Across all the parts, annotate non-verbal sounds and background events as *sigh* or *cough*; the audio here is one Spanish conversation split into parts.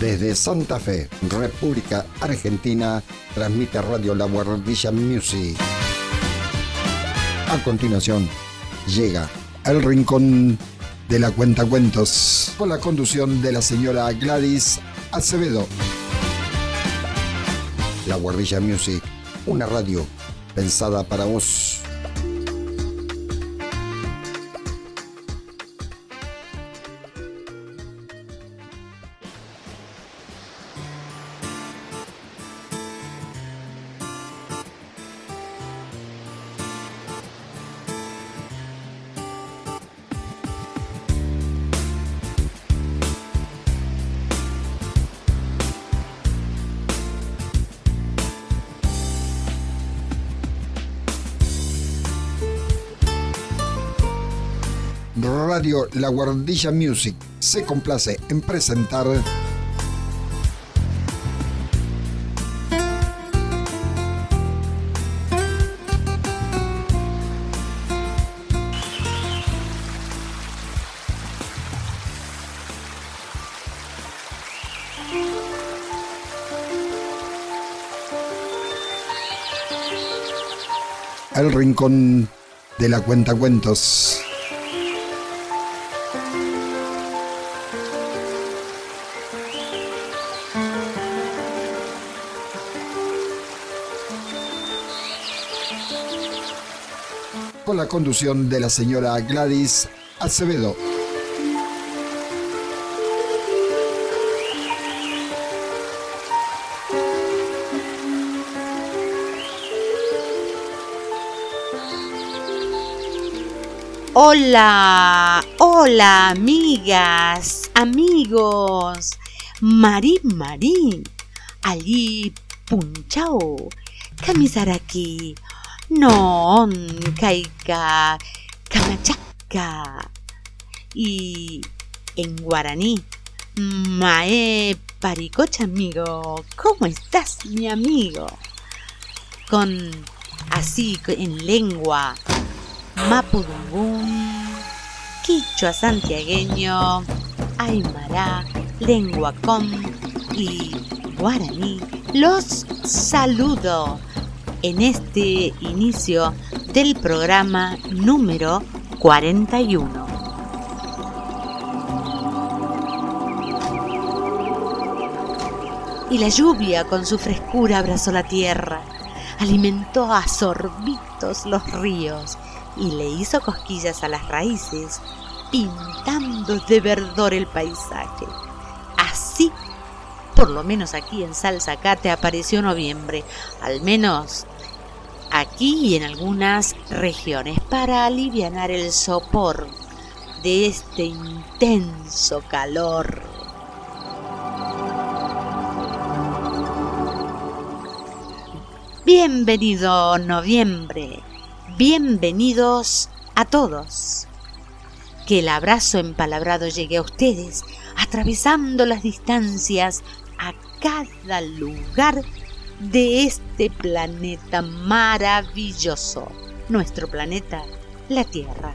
Desde Santa Fe, República Argentina, transmite Radio La Guardilla Music. A continuación, llega El Rincón de la Cuentacuentos, con la conducción de la señora Gladys Acevedo. La Guardilla Music, una radio pensada para vos. La Guardilla Music se complace en presentar El Rincón de la Cuentacuentos. Conducción de la señora Gladys Acevedo. Hola, hola amigas, amigos, Marín Marín, Ali Punchao, Kamisaraki, Non Kaika Kamachaca y en guaraní Mae Paricocha amigo, ¿cómo estás mi amigo? Con así en lengua Mapudungún, Quichua santiagueño, Aymara, lengua com y guaraní, los saludo en este inicio del programa número 41. Y la lluvia con su frescura abrazó la tierra, alimentó a sorbitos los ríos y le hizo cosquillas a las raíces, pintando de verdor el paisaje. Así, por lo menos aquí en Salzacate apareció noviembre, al menos aquí y en algunas regiones, para aliviar el sopor de este intenso calor. Bienvenido noviembre, bienvenidos a todos. Que el abrazo empalabrado llegue a ustedes, atravesando las distancias cada lugar de este planeta maravilloso, nuestro planeta, la Tierra.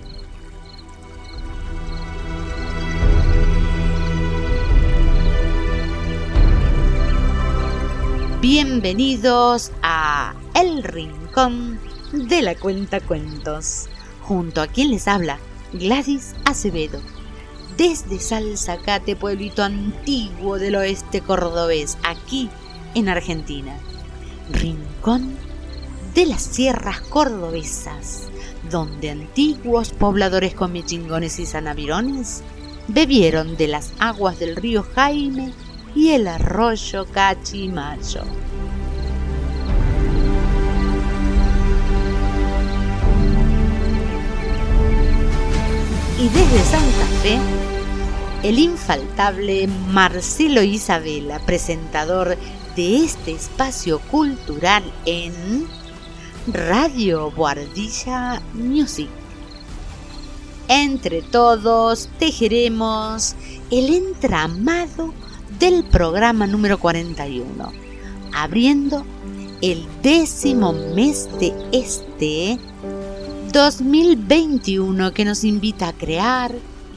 Bienvenidos a El Rincón de la Cuenta Cuentos, junto a quien les habla Gladys Acevedo, desde Salzacate, pueblito antiguo del oeste cordobés, aquí en Argentina. Rincón de las sierras cordobesas, donde antiguos pobladores comechingones y sanavirones bebieron de las aguas del río Jaime y el arroyo Cachimayo. Y desde Santa Fe, el infaltable Marcelo Isabela, presentador de este espacio cultural en Radio Guardilla Music. Entre todos tejeremos el entramado del programa número 41, abriendo el décimo mes de este 2021 que nos invita a crear,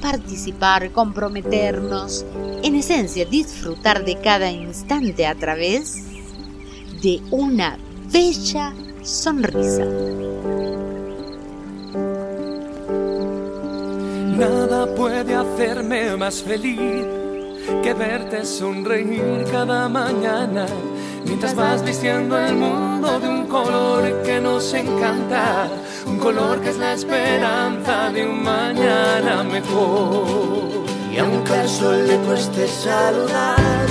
participar, comprometernos, en esencia disfrutar de cada instante a través de una bella sonrisa. Nada puede hacerme más feliz que verte sonreír cada mañana mientras vas vistiendo el mundo de un color que nos encanta, un color que es la esperanza de un mañana mejor. Y aunque al sol le cueste saludar,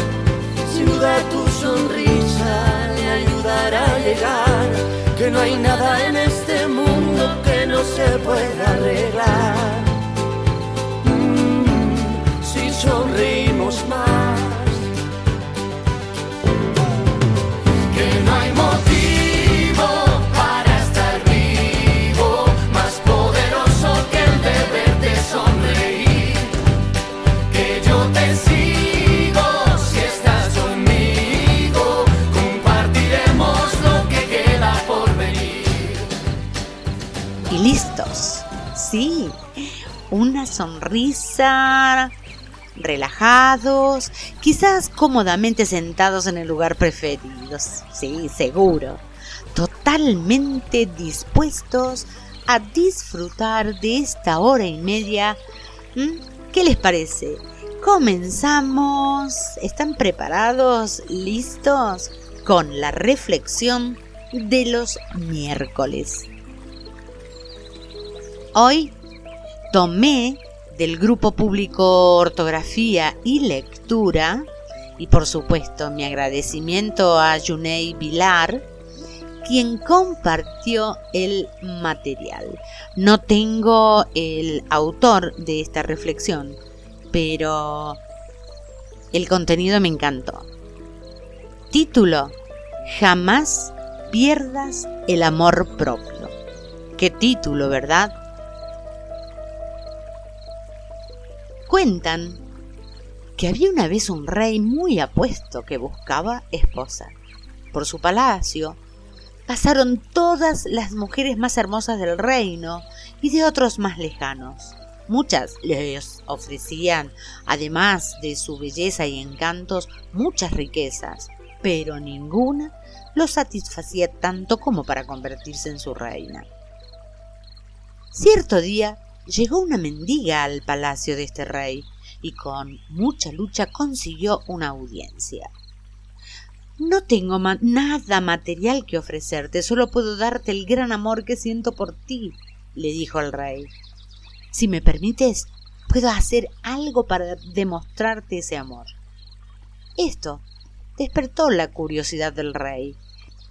sin duda tu sonrisa le ayudará a llegar, que no hay nada en este mundo que no se pueda arreglar. Sí, una sonrisa, relajados, quizás cómodamente sentados en el lugar preferido. Sí, seguro. Totalmente dispuestos a disfrutar de esta hora y media. ¿Mm? ¿Qué les parece? Comenzamos. ¿Están preparados? ¿Listos? Con la reflexión de los miércoles. Hoy tomé del grupo público Ortografía y Lectura y por supuesto mi agradecimiento a Junei Vilar, quien compartió el material. No tengo el autor de esta reflexión, pero el contenido me encantó. Título, Jamás pierdas el amor propio. Qué título, ¿verdad? Cuentan que había una vez un rey muy apuesto que buscaba esposa. Por su palacio pasaron todas las mujeres más hermosas del reino y de otros más lejanos. Muchas les ofrecían, además de su belleza y encantos, muchas riquezas, pero ninguna lo satisfacía tanto como para convertirse en su reina. Cierto día llegó una mendiga al palacio de este rey y con mucha lucha consiguió una audiencia. No tengo nada material que ofrecerte, solo puedo darte el gran amor que siento por ti, le dijo el rey. Si me permites, puedo hacer algo para demostrarte ese amor. Esto despertó la curiosidad del rey,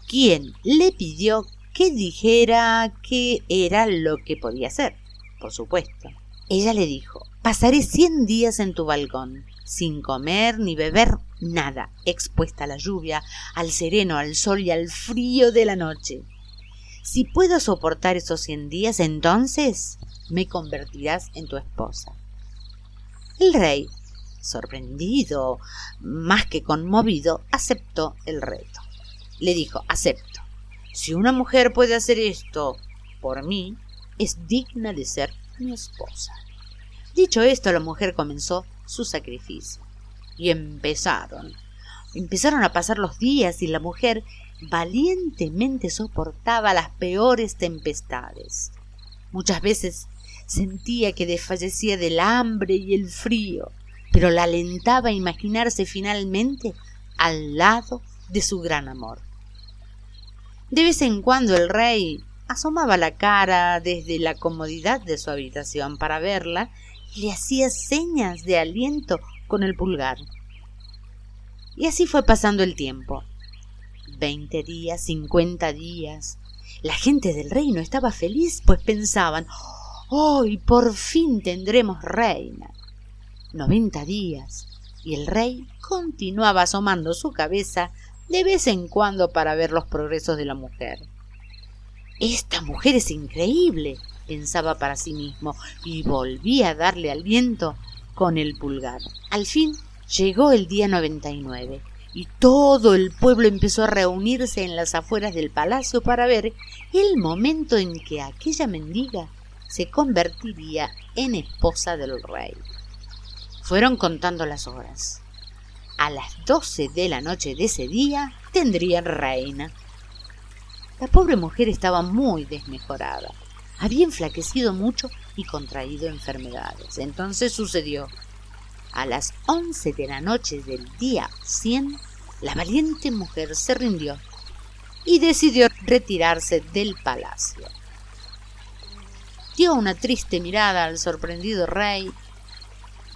quien le pidió que dijera qué era lo que podía hacer por supuesto. Ella le dijo, pasaré cien días en tu balcón, sin comer ni beber nada, expuesta a la lluvia, al sereno, al sol y al frío de la noche. Si puedo soportar esos cien días, entonces me convertirás en tu esposa. El rey, sorprendido, más que conmovido, aceptó el reto. Le dijo, acepto. Si una mujer puede hacer esto por mí, es digna de ser mi esposa. Dicho esto, la mujer comenzó su sacrificio. Y empezaron. Empezaron a pasar los días y la mujer valientemente soportaba las peores tempestades. Muchas veces sentía que desfallecía del hambre y el frío, pero la alentaba a imaginarse finalmente al lado de su gran amor. De vez en cuando el rey asomaba la cara desde la comodidad de su habitación para verla y le hacía señas de aliento con el pulgar. Y así fue pasando el tiempo. Veinte días, cincuenta días. La gente del reino estaba feliz, pues pensaban Hoy por fin tendremos reina. Noventa días, y el rey continuaba asomando su cabeza de vez en cuando para ver los progresos de la mujer. Esta mujer es increíble, pensaba para sí mismo, y volvía a darle al viento con el pulgar. Al fin llegó el día 99 y todo el pueblo empezó a reunirse en las afueras del palacio para ver el momento en que aquella mendiga se convertiría en esposa del rey. Fueron contando las horas. A las doce de la noche de ese día tendrían reina. La pobre mujer estaba muy desmejorada. Había enflaquecido mucho y contraído enfermedades. Entonces sucedió. A las once de la noche del día cien, la valiente mujer se rindió y decidió retirarse del palacio. Dio una triste mirada al sorprendido rey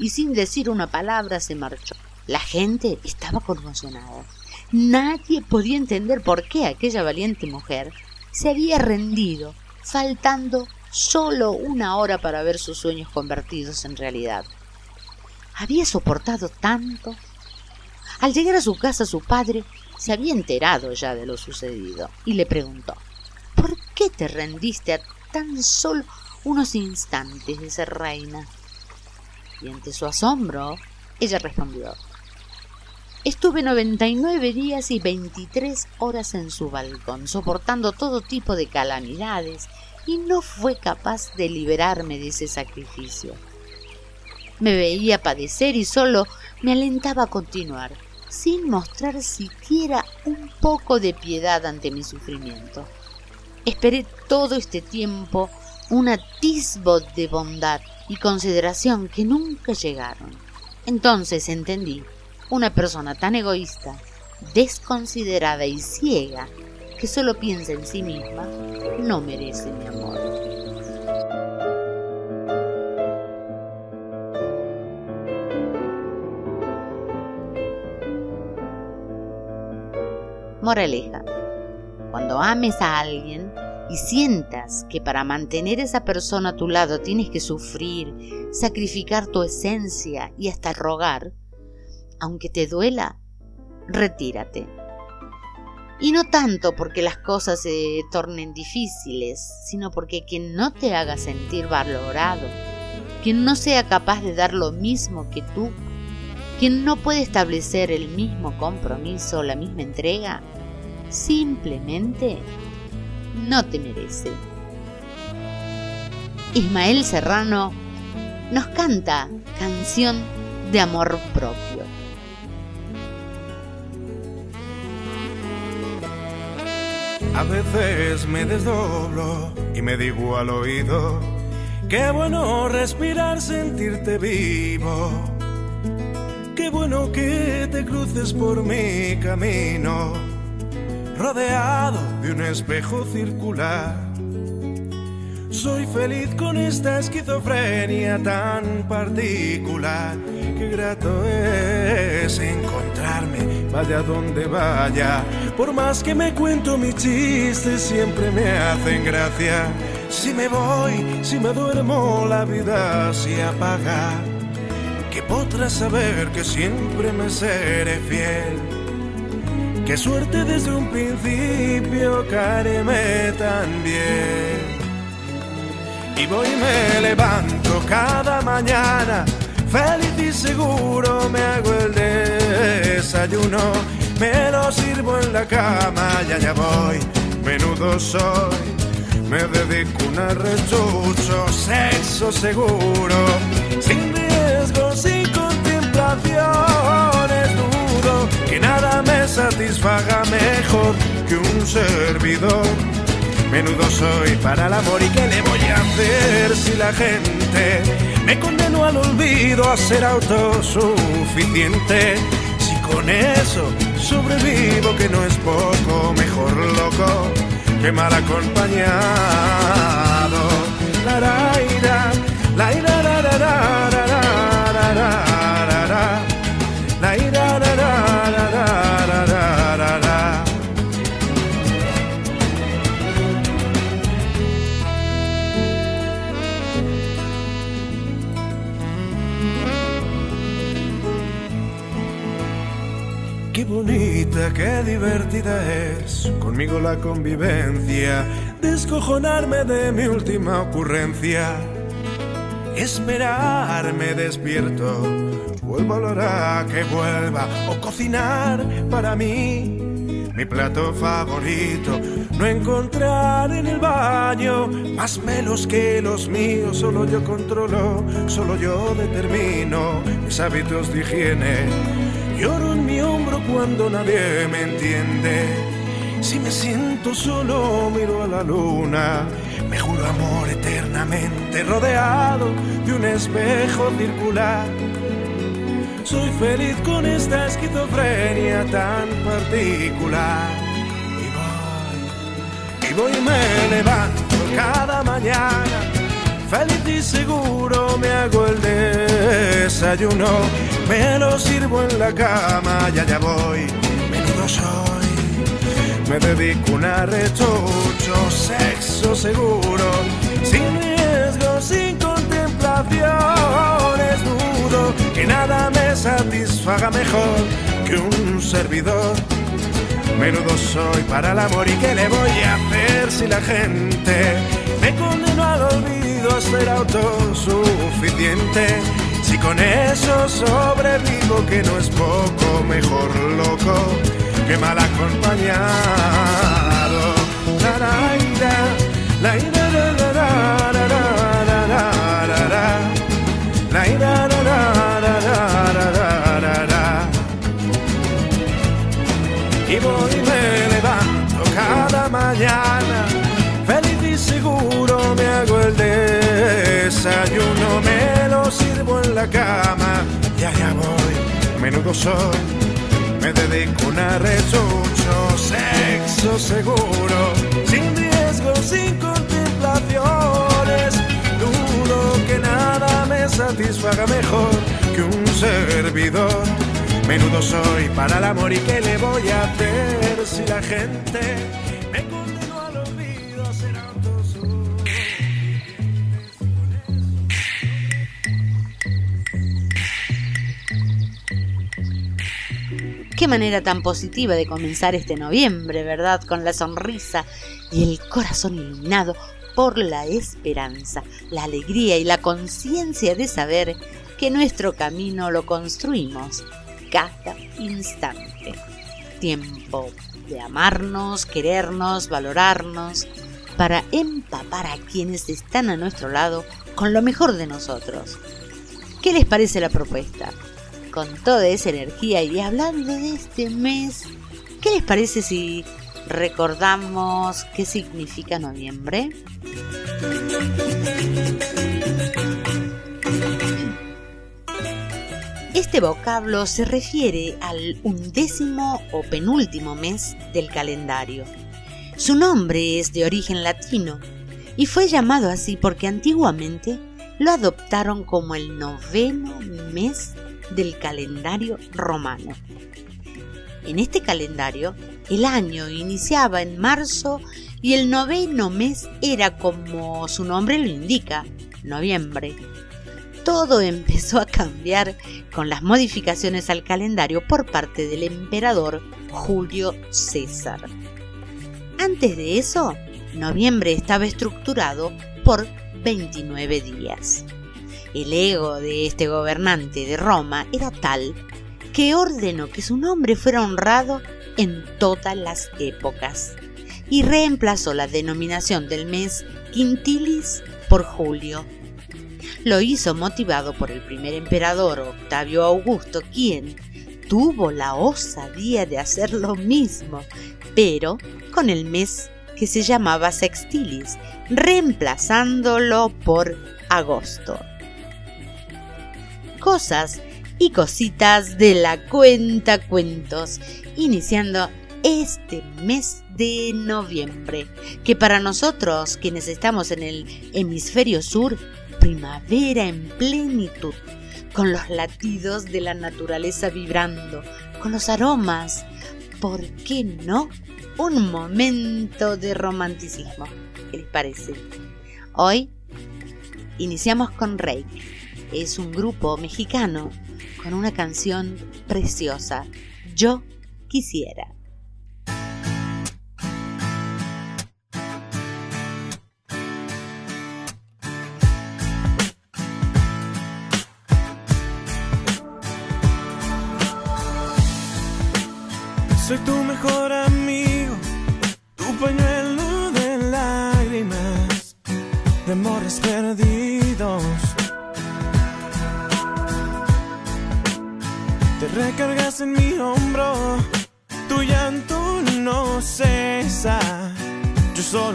y sin decir una palabra se marchó. La gente estaba conmocionada. Nadie podía entender por qué aquella valiente mujer se había rendido, faltando solo una hora para ver sus sueños convertidos en realidad. Había soportado tanto. Al llegar a su casa su padre se había enterado ya de lo sucedido y le preguntó ¿Por qué te rendiste a tan solo unos instantes de ser reina? Y ante su asombro, ella respondió Estuve 99 días y 23 horas en su balcón, soportando todo tipo de calamidades, y no fue capaz de liberarme de ese sacrificio. Me veía padecer y solo me alentaba a continuar sin mostrar siquiera un poco de piedad ante mi sufrimiento. Esperé todo este tiempo un atisbo de bondad y consideración que nunca llegaron. Entonces entendí, una persona tan egoísta, desconsiderada y ciega, que solo piensa en sí misma, no merece mi amor. Moraleja. Cuando ames a alguien y sientas que para mantener esa persona a tu lado tienes que sufrir, sacrificar tu esencia y hasta rogar, aunque te duela, retírate. Y no tanto porque las cosas se tornen difíciles, sino porque quien no te haga sentir valorado, quien no sea capaz de dar lo mismo que tú, quien no puede establecer el mismo compromiso, la misma entrega, simplemente no te merece. Ismael Serrano nos canta canción de amor propio. A veces me desdoblo y me digo al oído, qué bueno respirar, sentirte vivo. Qué bueno que te cruces por mi camino rodeado de un espejo circular. Soy feliz con esta esquizofrenia tan particular. Qué grato es encontrarme, vaya donde vaya. Por más que me cuento mis chistes, siempre me hacen gracia. Si me voy, si me duermo, la vida se apaga. Que podrás saber que siempre me seré fiel Qué suerte desde un principio caerme tan bien. Y voy y me levanto cada mañana, feliz y seguro me hago el desayuno. Me lo sirvo en la cama y allá voy, menudo soy. Me dedico un arrechucho, sexo seguro, sin riesgo, sin contemplaciones que nada me satisfaga mejor que un servidor. Menudo soy para el amor y qué le voy a hacer si la gente me condenó al olvido a ser autosuficiente. Si con eso sobrevivo que no es poco, mejor loco que mal acompañado. La la la la la la la qué divertida es conmigo la convivencia, descojonarme de mi última ocurrencia, esperarme despierto, vuelvo a la que vuelva, o cocinar para mí, mi plato favorito. No encontrar en el baño más melos que los míos. Solo yo controlo, solo yo determino mis hábitos de higiene. Lloro en mi hombro cuando nadie me entiende. Si me siento solo, miro a la luna. Me juro amor eternamente rodeado de un espejo circular soy feliz con esta esquizofrenia tan particular. Y voy, y voy y me levanto cada mañana. Feliz y seguro me hago el desayuno. Me lo sirvo en la cama, ya ya voy. Menudo soy. Me dedico un arrechucho, sexo seguro. Sin riesgo, sin contemplaciones que nada me satisfaga mejor que un servidor. Menudo soy para el amor y qué le voy a hacer si la gente me condenó al olvido a ser autosuficiente. Si con eso sobrevivo que no es poco, mejor loco que mal acompañado. Y voy y me levanto cada mañana. La cama y voy, menudo soy. Me dedico a un rechucho, sexo seguro, sin riesgo, sin contemplaciones. Dudo que nada me satisfaga mejor que un servidor Menudo soy para el amor y qué le voy a hacer si la gente Qué manera tan positiva de comenzar este noviembre, ¿verdad? Con la sonrisa y el corazón iluminado por la esperanza, la alegría y la conciencia de saber que nuestro camino lo construimos cada instante. Tiempo de amarnos, querernos, valorarnos, para empapar a quienes están a nuestro lado con lo mejor de nosotros. ¿Qué les parece la propuesta? Con toda esa energía y hablando de este mes, ¿qué les parece si recordamos qué significa noviembre? Este vocablo se refiere al undécimo o penúltimo mes del calendario. Su nombre es de origen latino y fue llamado así porque antiguamente lo adoptaron como el noveno mes del calendario romano. En este calendario, el año iniciaba en marzo y el noveno mes era como su nombre lo indica, noviembre todo *laughs* empezó a cambiar con las modificaciones al calendario por parte del emperador Julio César. Antes de eso, noviembre estaba estructurado por 29 días. El ego de este gobernante de Roma era tal que ordenó que su nombre fuera honrado en todas las épocas y reemplazó la denominación del mes Quintilis por Julio lo hizo motivado por el primer emperador Octavio Augusto, quien tuvo la osadía de hacer lo mismo, pero con el mes que se llamaba Sextilis, reemplazándolo por agosto. Cosas y cositas de la cuenta cuentos, iniciando este mes de noviembre, que para nosotros quienes estamos en el hemisferio sur primavera en plenitud, con los latidos de la naturaleza vibrando, con los aromas, ¿por qué no? Un momento de romanticismo. ¿Qué les parece? Hoy iniciamos con Rey. Es un grupo mexicano con una canción preciosa. Yo quisiera. Soy tu mejor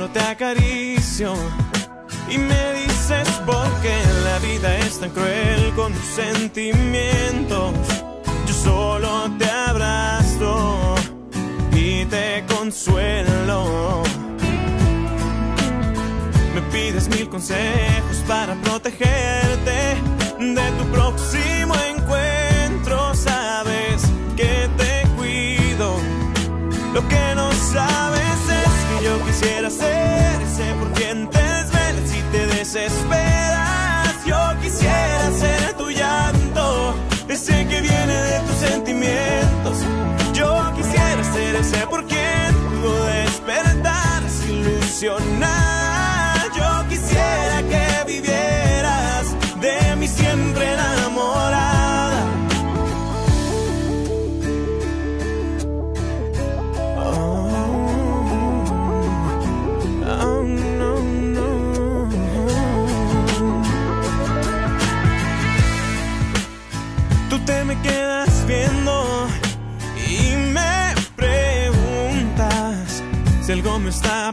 te acaricio y me dices por qué la vida es tan cruel con tus sentimientos. Yo solo te abrazo y te consuelo. Me pides mil consejos para protegerte de tu próximo Yo quisiera que vivieras de mí siempre enamorada. Oh, oh, no, no. Tú te me quedas viendo y me preguntas si algo me está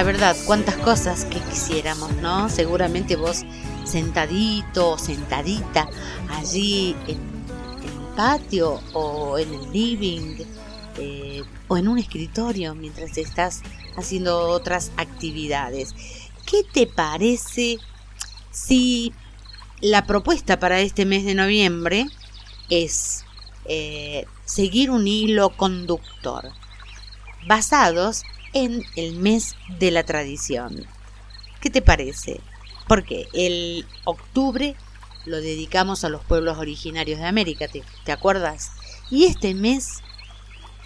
la verdad, cuántas cosas que quisiéramos, ¿no? Seguramente vos sentadito o sentadita allí en, el patio o en el living eh, o en un escritorio mientras estás haciendo otras actividades. ¿Qué te parece si la propuesta para este mes de noviembre es eh, seguir un hilo conductor basados en el mes de la tradición. ¿Qué te parece? Porque el octubre lo dedicamos a los pueblos originarios de América, ¿te, te acuerdas? Y este mes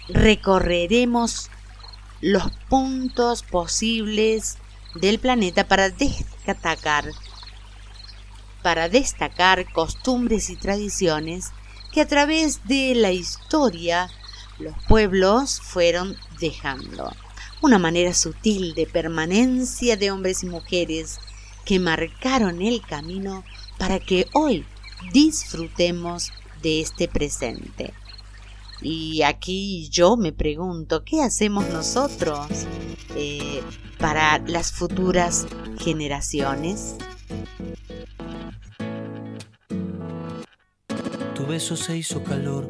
recorreremos los puntos posibles del planeta para destacar para destacar costumbres y tradiciones que a través de la historia los pueblos fueron dejando. Una manera sutil de permanencia de hombres y mujeres que marcaron el camino para que hoy disfrutemos de este presente. Y aquí yo me pregunto, ¿qué hacemos nosotros eh, para las futuras generaciones? Tu beso se hizo calor,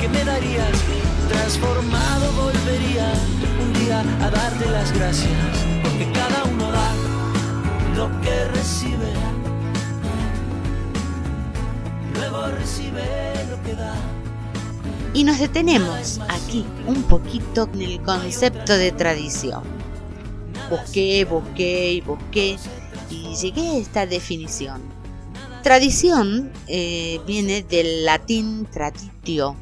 que me darías transformado volvería un día a darte las gracias porque cada uno da lo que recibe Y nos detenemos aquí un poquito en el concepto de tradición. Busqué, busqué y busqué y llegué a esta definición. Tradición eh, viene del latín traditio.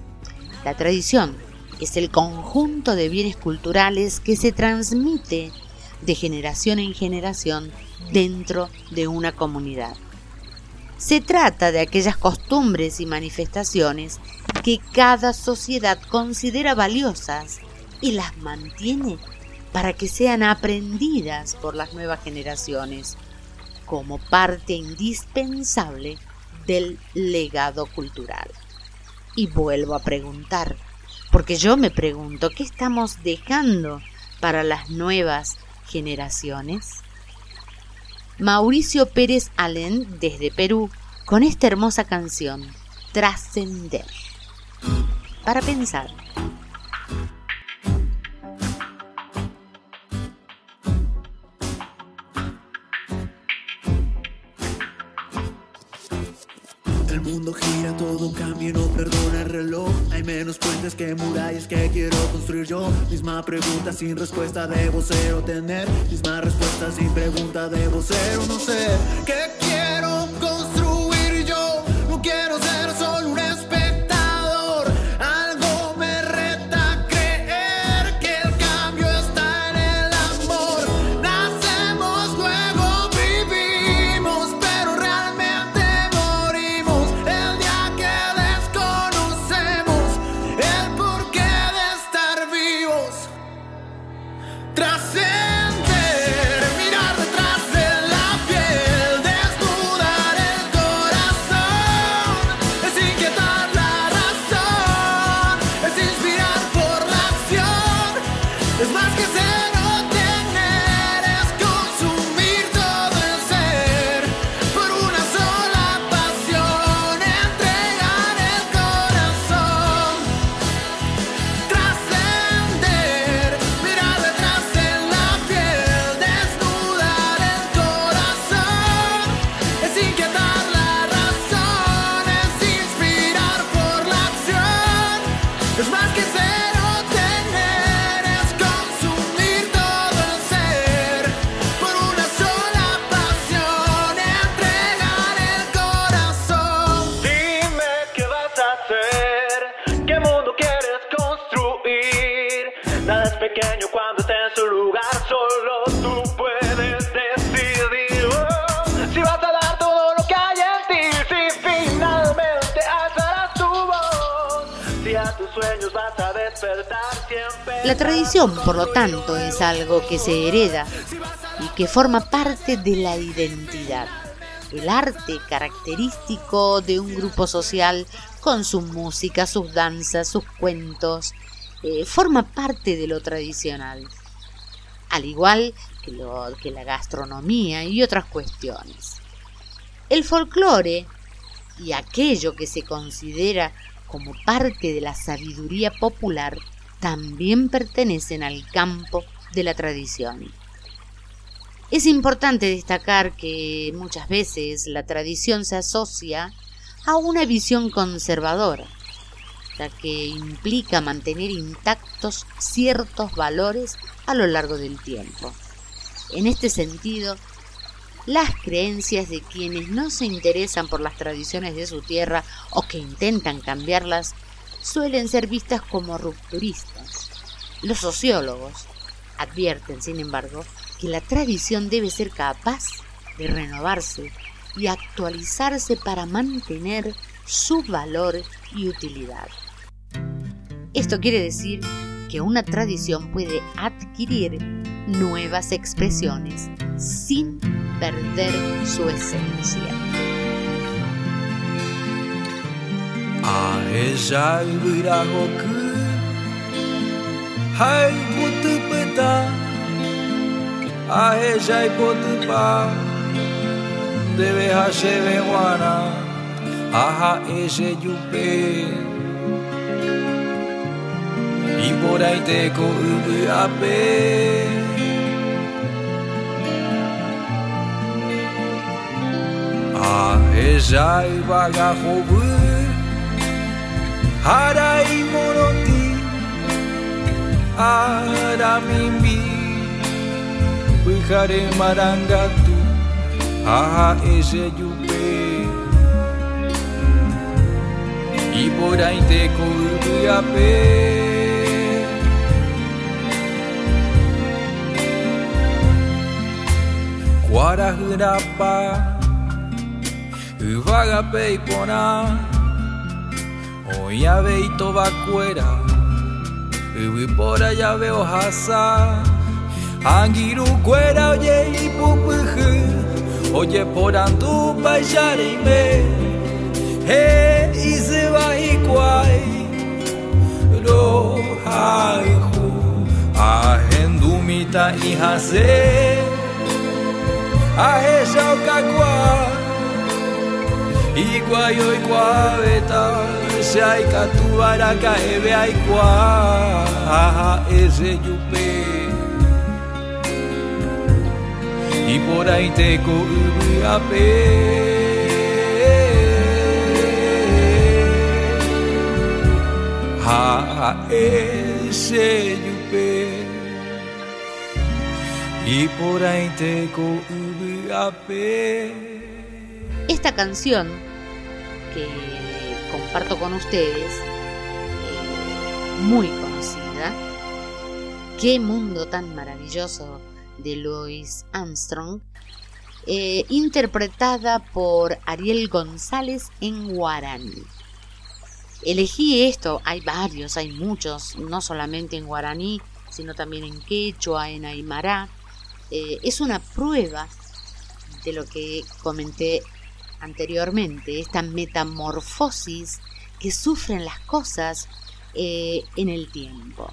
La tradición es el conjunto de bienes culturales que se transmite de generación en generación dentro de una comunidad. Se trata de aquellas costumbres y manifestaciones que cada sociedad considera valiosas y las mantiene para que sean aprendidas por las nuevas generaciones como parte indispensable del legado cultural. Y vuelvo a preguntar, porque yo me pregunto, ¿qué estamos dejando para las nuevas generaciones? Mauricio Pérez Allen desde Perú con esta hermosa canción, Trascender. Para pensar. Menos puentes que murallas que quiero construir yo. Misma pregunta sin respuesta debo ser o tener. Misma respuesta sin pregunta debo ser o no ser. ¿Qué quiero pequeño cuando está en su lugar, solo tú puedes decidir. Oh, si vas a dar todo lo que hay en ti, si finalmente alzarás tu voz, si a tus sueños vas a despertar siempre. La tradición, por lo tanto, es algo que se hereda y que forma parte de la identidad. El arte característico de un grupo social con su música, sus danzas, sus cuentos, eh, forma parte de lo tradicional, al igual que, la gastronomía y otras cuestiones. El folclore y aquello que se considera como parte de la sabiduría popular también pertenecen al campo de la tradición. Es importante destacar que muchas veces la tradición se asocia a una visión conservadora, que implica mantener intactos ciertos valores a lo largo del tiempo. En este sentido, las creencias de quienes no se interesan por las tradiciones de su tierra o que intentan cambiarlas suelen ser vistas como rupturistas. Los sociólogos advierten, sin embargo, que la tradición debe ser capaz de renovarse y actualizarse para mantener su valor y utilidad. Esto quiere decir que una tradición puede adquirir nuevas expresiones sin perder su esencia. A ella viragoku Hai putu peta. A Y por ahí te ko ubu ape A ella y vagajobu Harai moroti Aramimbi Wihare marangatu Aha ese yupe. Y por Guarahurapa Uvagape y pona Oya veito vacuera, ubi por allá veo hasa. Angiru cuera oye y pupuju, oye por andu me, he y se va y guay. Ro haihu, ahendumita y hase, aheja o caguá. Iguayo iguaveta se hay catuara caebe hay cua ese yupe y por ahí te ape ha ese yupe y por ahí te ape esta canción que comparto con ustedes, eh, muy conocida, Qué mundo tan maravilloso de Louis Armstrong, eh, interpretada por Ariel González en guaraní. Elegí esto, hay varios, hay muchos, no solamente en guaraní, sino también en quechua, en aymara. Eh, es una prueba de lo que comenté anteriormente, esta metamorfosis que sufren las cosas eh, en el tiempo.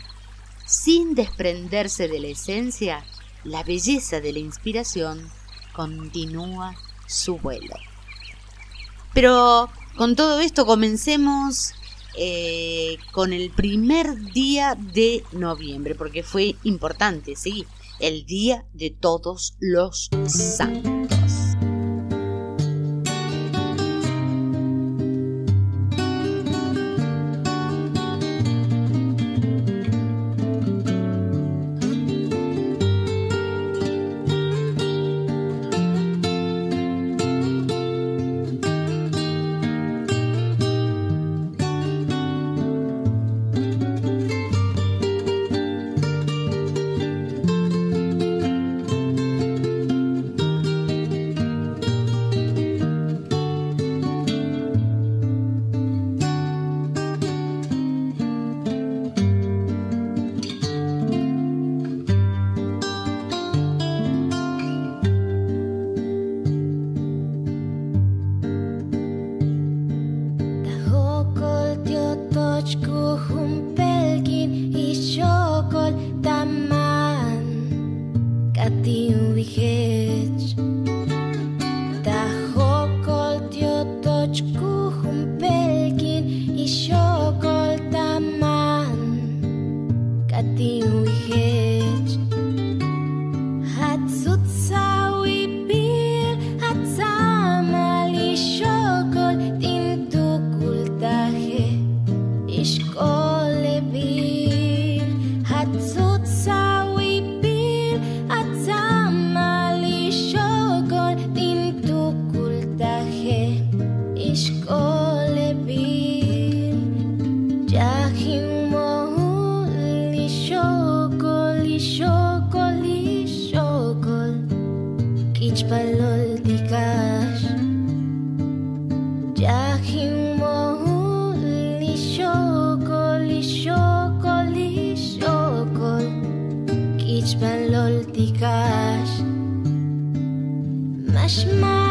Sin desprenderse de la esencia, la belleza de la inspiración continúa su vuelo. Pero con todo esto comencemos eh, con el primer día de noviembre, porque fue importante, sí, el día de todos los santos. cauchemar.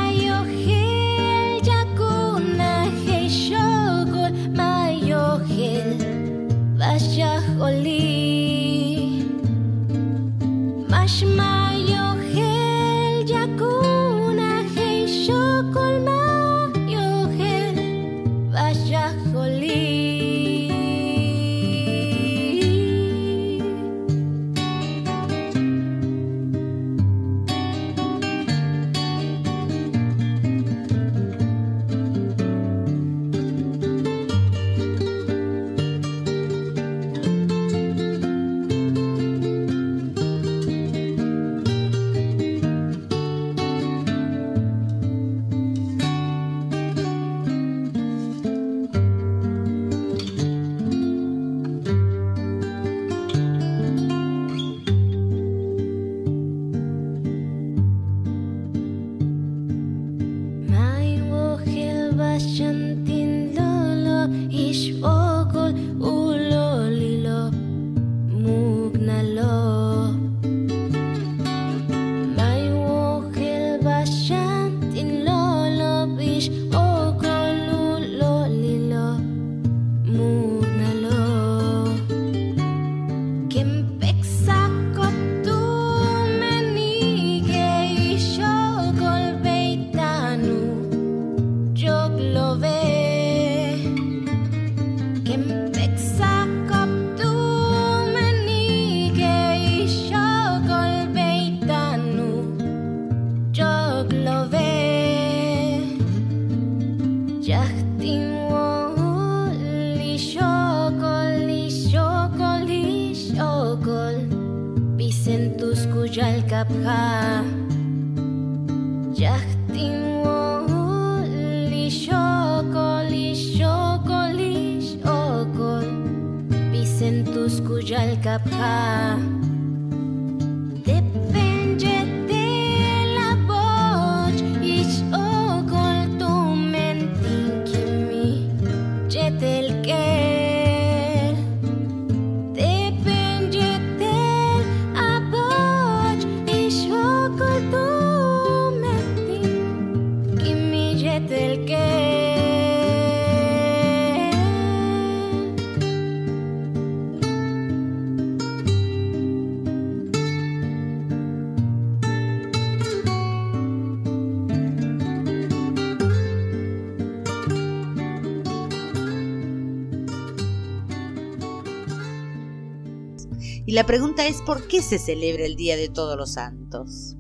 La pregunta es ¿por qué se celebra el Día de Todos los Santos?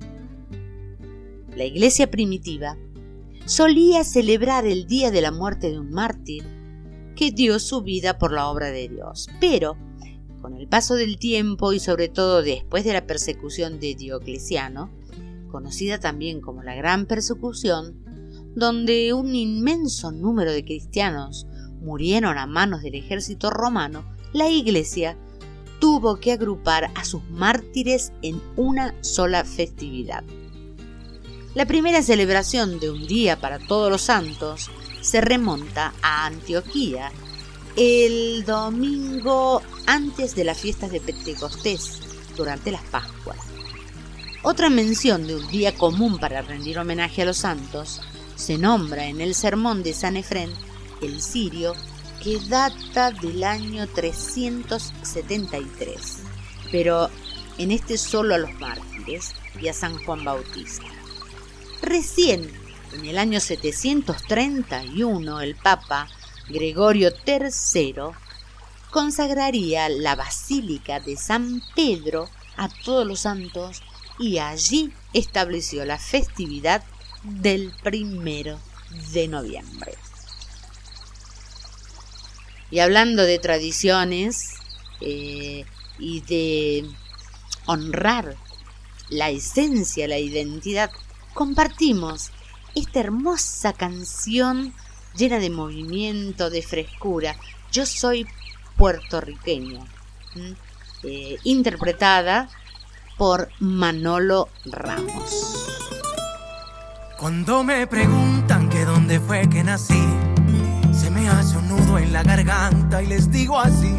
La iglesia primitiva solía celebrar el día de la muerte de un mártir que dio su vida por la obra de Dios, pero con el paso del tiempo y sobre todo después de la persecución de Diocleciano, conocida también como la Gran Persecución, donde un inmenso número de cristianos murieron a manos del ejército romano, la Iglesia tuvo que agrupar a sus mártires en una sola festividad. La primera celebración de un día para todos los santos se remonta a Antioquía el domingo antes de las fiestas de Pentecostés, durante las Pascuas. Otra mención de un día común para rendir homenaje a los santos se nombra en el sermón de San Efrén el sirio que data del año 373, pero en este solo a los mártires y a San Juan Bautista. Recién, en el año 731, el Papa Gregorio III consagraría la Basílica de San Pedro a todos los santos y allí estableció la festividad del primero de noviembre. Y hablando de tradiciones eh, y de honrar la esencia, la identidad, compartimos esta hermosa canción llena de movimiento, de frescura. Yo soy puertorriqueño. Eh, interpretada por Manolo Ramos. Cuando me preguntan que dónde fue que nací, me hace un nudo en la garganta y les digo así.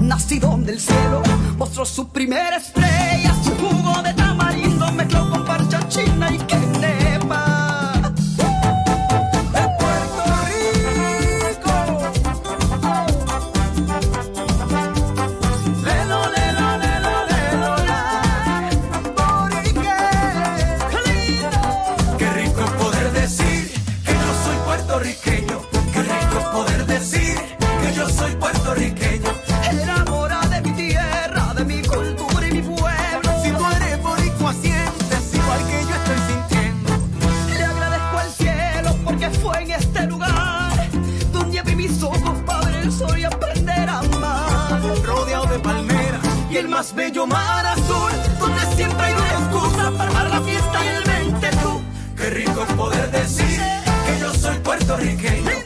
Nací donde el cielo mostró su primera estrella, su jugo de tamarindo mezcló con parcha china y quenepa. Más bello mar azul, donde siempre hay una excusa para armar la fiesta y el mente tú. Qué rico poder decir que yo soy puertorriqueño.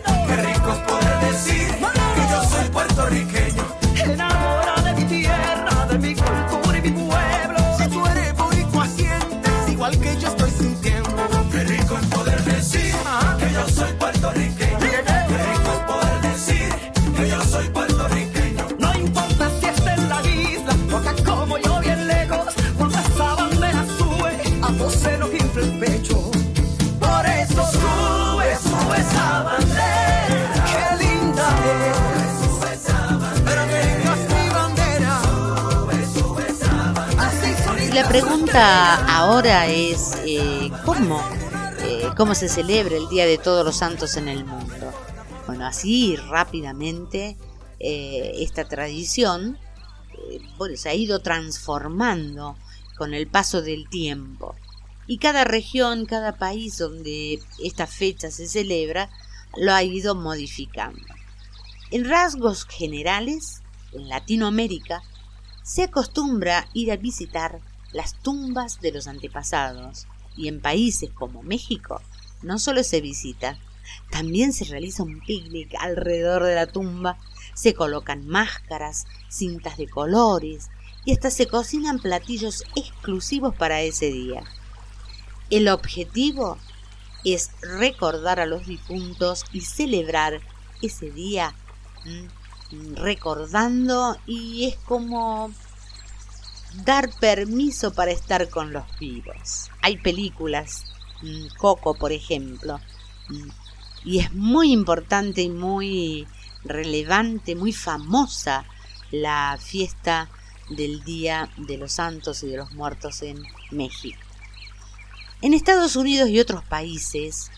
Pregunta ahora es eh, ¿cómo? Eh, ¿Cómo se celebra el Día de Todos los Santos en el mundo? Bueno, así rápidamente eh, esta tradición se ha ido transformando con el paso del tiempo. Y cada región, cada país donde esta fecha se celebra, lo ha ido modificando. En rasgos generales, en Latinoamérica, se acostumbra ir a visitar las tumbas de los antepasados y en países como México no solo se visita, también se realiza un picnic alrededor de la tumba, se colocan máscaras, cintas de colores y hasta se cocinan platillos exclusivos para ese día. El objetivo es recordar a los difuntos y celebrar ese día mm, recordando y es como dar permiso para estar con los vivos. Hay películas, mm, Coco por ejemplo, mm, y es muy importante y muy relevante, muy famosa la fiesta del Día de los Santos y de los Muertos en México. En Estados Unidos y otros países,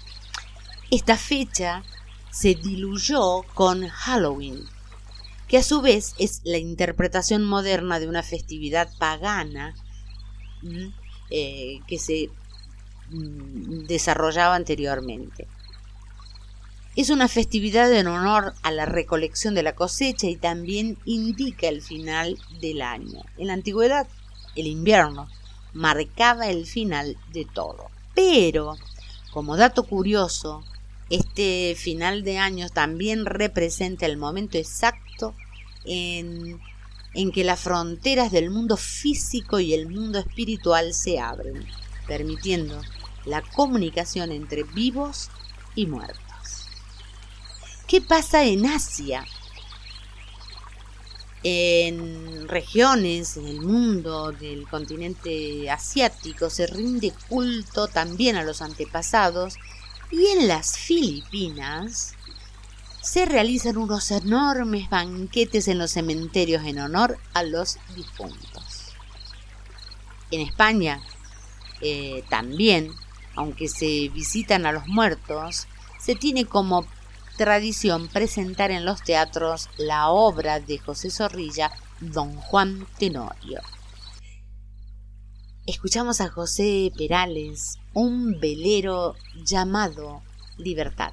esta fecha se diluyó con Halloween, que a su vez es la interpretación moderna de una festividad pagana ¿m? eh, que se mm, desarrollaba anteriormente. Es una festividad en honor a la recolección de la cosecha y también indica el final del año. En la antigüedad, el invierno marcaba el final de todo. Pero, como dato curioso, este final de año también representa el momento exacto en, que las fronteras del mundo físico y el mundo espiritual se abren, permitiendo la comunicación entre vivos y muertos. ¿Qué pasa en Asia? En regiones en el mundo del continente asiático se rinde culto también a los antepasados y en las Filipinas se realizan unos enormes banquetes en los cementerios en honor a los difuntos. En España eh, también, aunque se visitan a los muertos, se tiene como tradición presentar en los teatros la obra de José Zorrilla, Don Juan Tenorio. Escuchamos a José Perales, un velero llamado Libertad.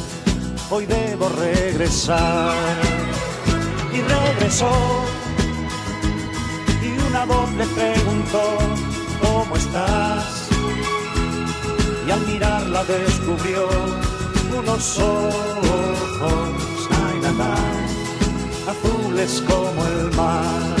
hoy debo regresar. Y regresó y una voz le preguntó, ¿cómo estás? Y al mirarla descubrió unos ojos, ay, na, na, azules como el mar.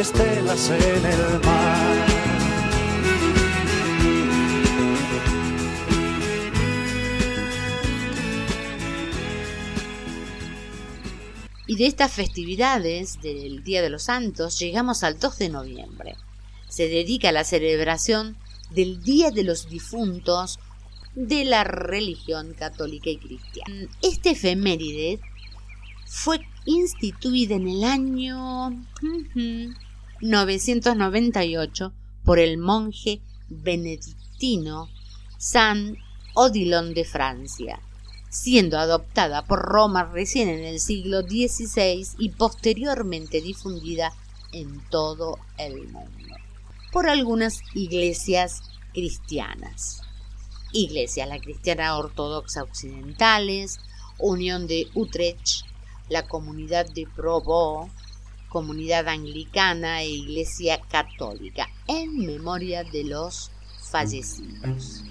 estelas en el mar. Y de estas festividades del Día de los Santos llegamos al 2 de noviembre. Se dedica a la celebración del Día de los Difuntos de la religión católica y cristiana. Este efeméride fue instituida en el año 998 por el monje benedictino San Odilon de Francia, siendo adoptada por Roma recién en el siglo XVI y posteriormente difundida en todo el mundo por algunas iglesias cristianas. Iglesia la Cristiana Ortodoxa Occidentales, Unión de Utrecht, la Comunidad de Provo, Comunidad Anglicana e Iglesia Católica, en memoria de los fallecidos.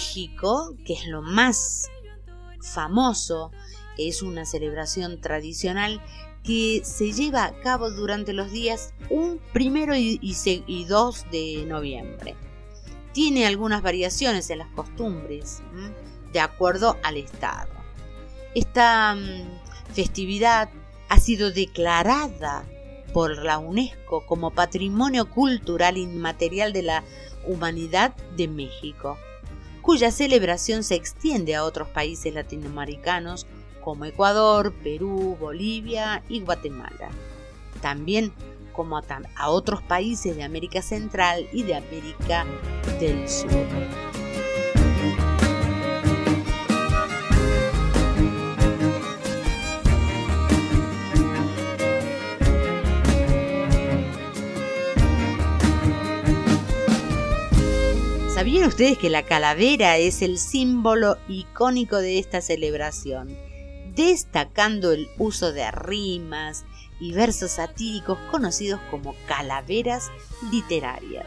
México, que es lo más famoso, es una celebración tradicional que se lleva a cabo durante los días 1 primero y, y se- y 2 de noviembre. Tiene algunas variaciones en las costumbres, de acuerdo al estado. Esta mm, festividad ha sido declarada por la UNESCO como Patrimonio Cultural Inmaterial de la Humanidad de México, cuya celebración se extiende a otros países latinoamericanos como Ecuador, Perú, Bolivia y Guatemala. También como a, a otros países de América Central y de América del Sur. ¿Sabían ustedes que la calavera es el símbolo icónico de esta celebración? Destacando el uso de rimas y versos satíricos conocidos como calaveras literarias.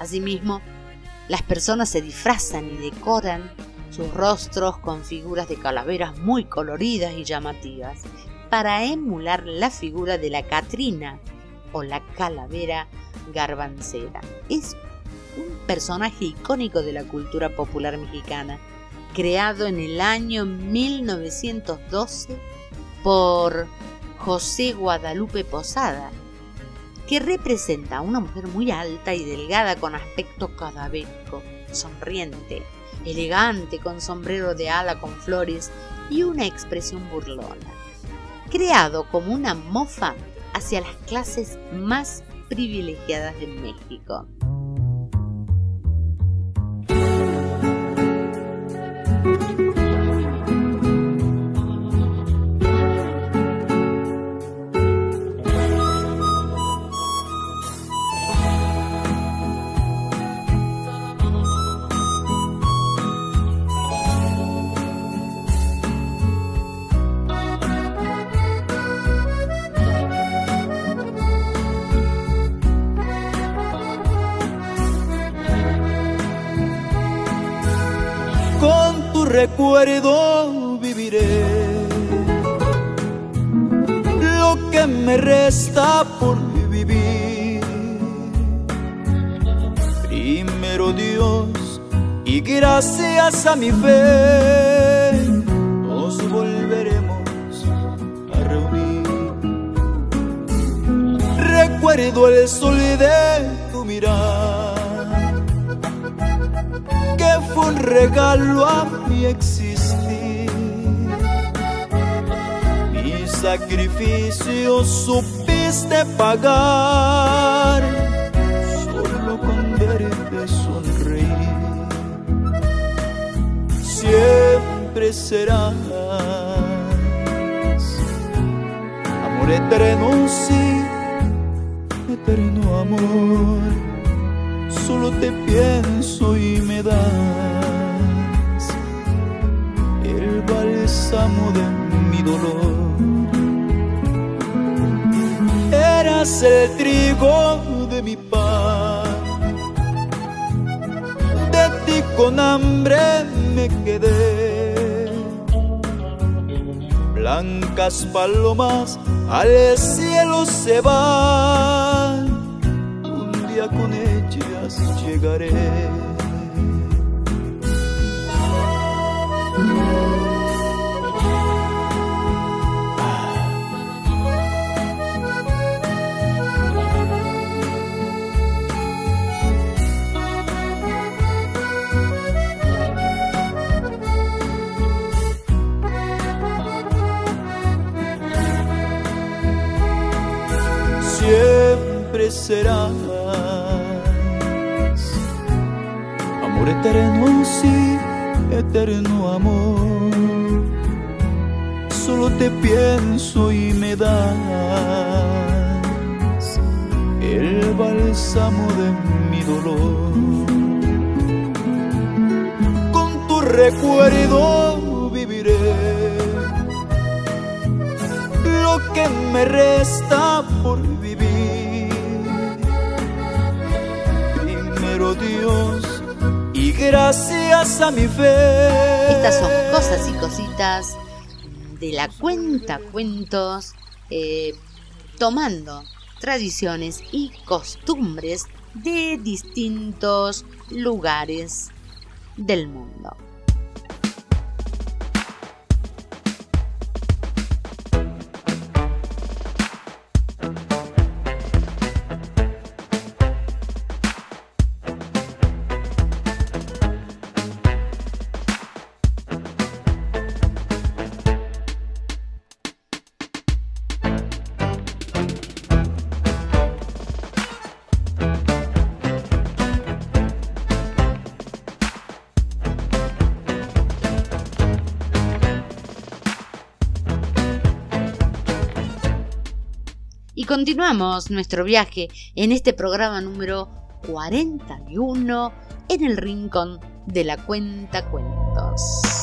Asimismo, las personas se disfrazan y decoran sus rostros con figuras de calaveras muy coloridas y llamativas para emular la figura de la Catrina o la calavera garbancera. Es un personaje icónico de la cultura popular mexicana, creado en el año 1912 por José Guadalupe Posada, que representa a una mujer muy alta y delgada con aspecto cadavérico, sonriente, elegante con sombrero de ala con flores y una expresión burlona, creado como una mofa hacia las clases más privilegiadas de México. Recuerdo viviré. Lo que me resta por vivir. Primero Dios y gracias a mi fe nos volveremos a reunir. Recuerdo el sol de tu mirar que fue un regalo a sacrificio supiste pagar solo con verte sonreír. Siempre serás amor eterno, sí, eterno amor solo te pienso y me das el bálsamo de mi dolor. Eras el trigo de mi paz, de ti con hambre me quedé. Blancas palomas al cielo se van un día con ellas llegaré. Eterno amor. Solo te pienso y me das el bálsamo de mi dolor. Con tu recuerdo viviré lo que me resta por vivir. Primero Dios gracias a mi fe. Estas son cosas y cositas de la cuenta cuentos, eh, tomando tradiciones y costumbres de distintos lugares del mundo. Continuamos nuestro viaje en este programa número 41 en el rincón de la cuenta cuentos.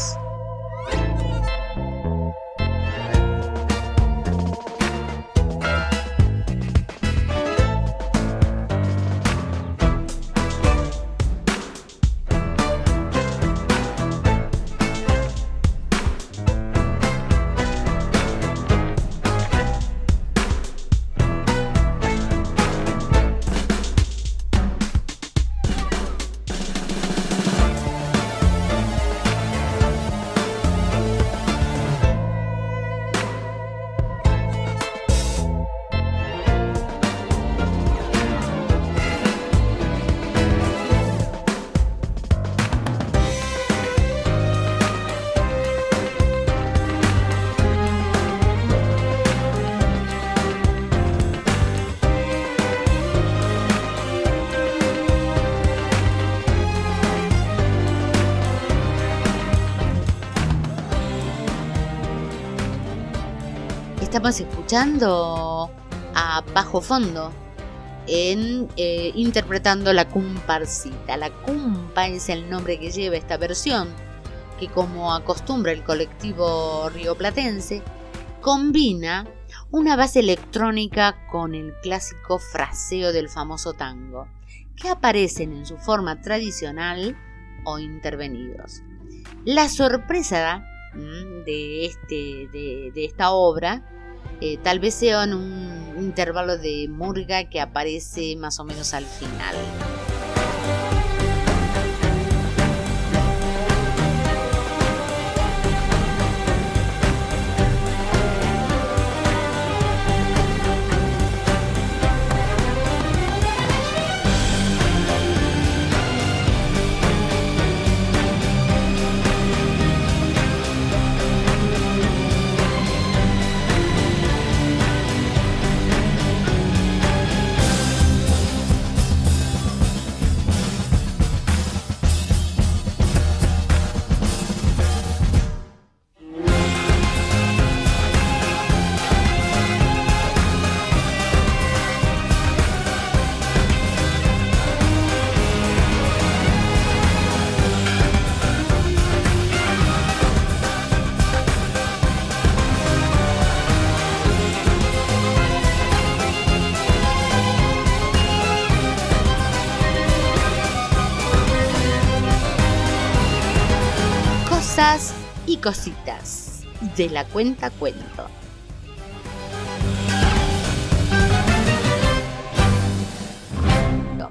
A Bajo Fondo en eh, interpretando la comparsita. La cumpa es el nombre que lleva esta versión, que como acostumbra el colectivo rioplatense, combina una base electrónica con el clásico fraseo del famoso tango, que aparecen en su forma tradicional o intervenidos. La sorpresa mm, de, este, de, de esta obra eh, tal vez sea en un intervalo de murga que aparece más o menos al final. Cositas de la cuenta cuento.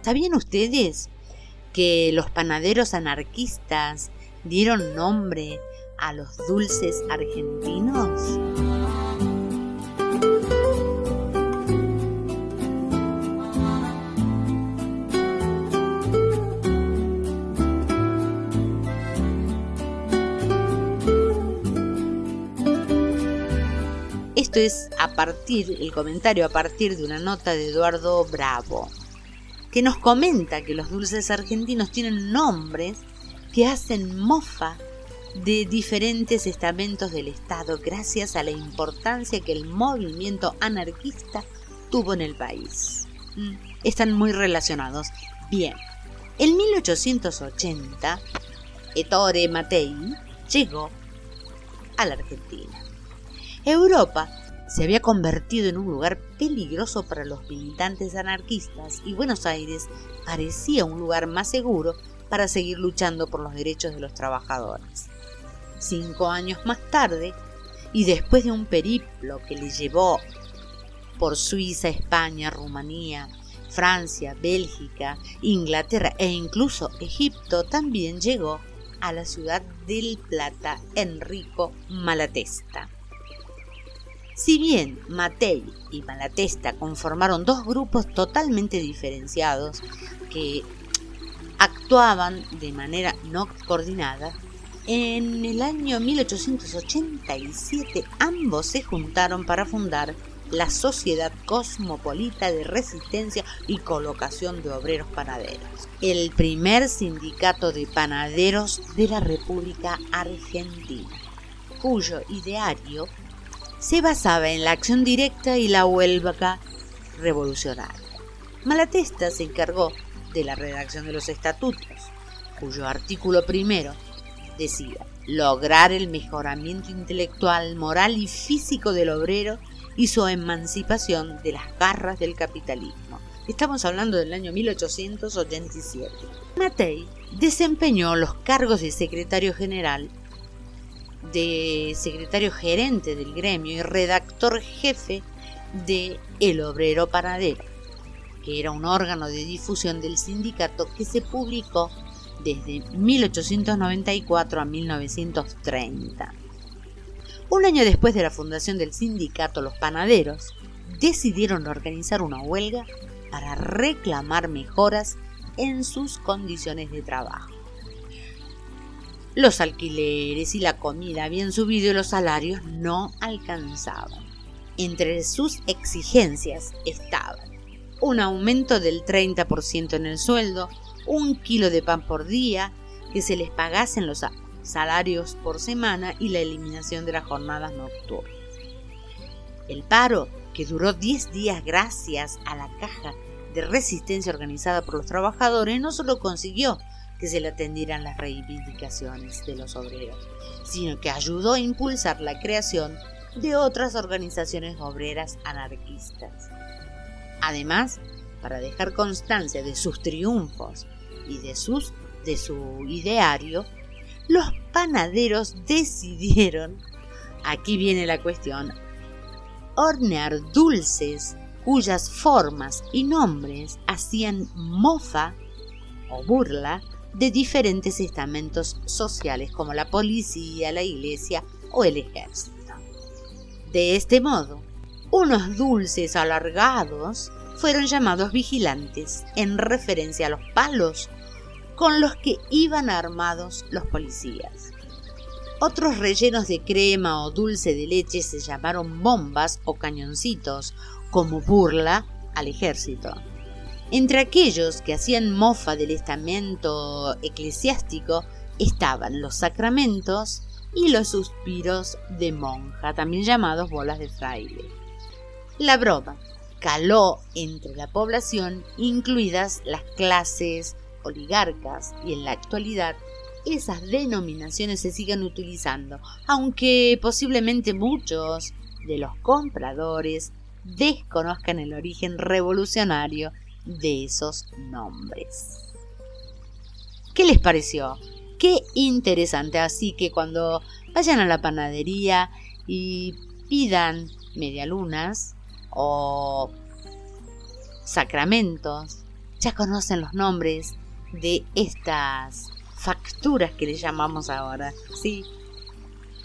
¿Sabían ustedes que los panaderos anarquistas dieron nombre a los dulces argentinos? Esto es a partir, el comentario a partir de una nota de Eduardo Bravo, que nos comenta que los dulces argentinos tienen nombres que hacen mofa de diferentes estamentos del Estado gracias a la importancia que el movimiento anarquista tuvo en el país. Mm, Están muy relacionados. Bien, en 1880, Ettore Mattei llegó a la Argentina. Europa se había convertido en un lugar peligroso para los militantes anarquistas y Buenos Aires parecía un lugar más seguro para seguir luchando por los derechos de los trabajadores. Cinco años más tarde, y después de un periplo que le llevó por Suiza, España, Rumanía, Francia, Bélgica, Inglaterra e incluso Egipto, también llegó a la ciudad del Plata Enrico Malatesta. Si bien Matei y Malatesta conformaron dos grupos totalmente diferenciados que actuaban de manera no coordinada, en el año 1887 ambos se juntaron para fundar la Sociedad Cosmopolita de Resistencia y Colocación de Obreros Panaderos, el primer sindicato de panaderos de la República Argentina, cuyo ideario se basaba en la acción directa y la huelga revolucionaria. Malatesta se encargó de la redacción de los estatutos, cuyo artículo primero decía lograr el mejoramiento intelectual, moral y físico del obrero y su emancipación de las garras del capitalismo. Estamos hablando del año 1887. Matei desempeñó los cargos de secretario general, de secretario gerente del gremio y redactor jefe de El Obrero Panadero, que era un órgano de difusión del sindicato que se publicó desde 1894 a 1930. Un año después de la fundación del sindicato, los panaderos decidieron organizar una huelga para reclamar mejoras en sus condiciones de trabajo. Los alquileres y la comida habían subido y los salarios no alcanzaban. Entre sus exigencias estaban un aumento del 30% en el sueldo, un kilo de pan por día, que se les pagasen los salarios por semana y la eliminación de las jornadas nocturnas. El paro, que duró 10 días gracias a la caja de resistencia organizada por los trabajadores, no solo consiguió que se le atendieran las reivindicaciones de los obreros, sino que ayudó a impulsar la creación de otras organizaciones obreras anarquistas. Además, para dejar constancia de sus triunfos y de, sus, de su ideario, los panaderos decidieron, aquí viene la cuestión, hornear dulces cuyas formas y nombres hacían mofa o burla de diferentes estamentos sociales como la policía, la iglesia o el ejército. De este modo, unos dulces alargados fueron llamados vigilantes en referencia a los palos con los que iban armados los policías. Otros rellenos de crema o dulce de leche se llamaron bombas o cañoncitos, como burla al ejército. Entre aquellos que hacían mofa del estamento eclesiástico estaban los sacramentos y los suspiros de monja, también llamados bolas de fraile. La broma caló entre la población, incluidas las clases oligarcas y en la actualidad esas denominaciones se siguen utilizando, aunque posiblemente muchos de los compradores desconozcan el origen revolucionario de esos nombres. ¿Qué les pareció? Qué interesante, así que cuando vayan a la panadería y pidan medialunas o sacramentos, ya conocen los nombres de estas facturas que le llamamos ahora. Sí,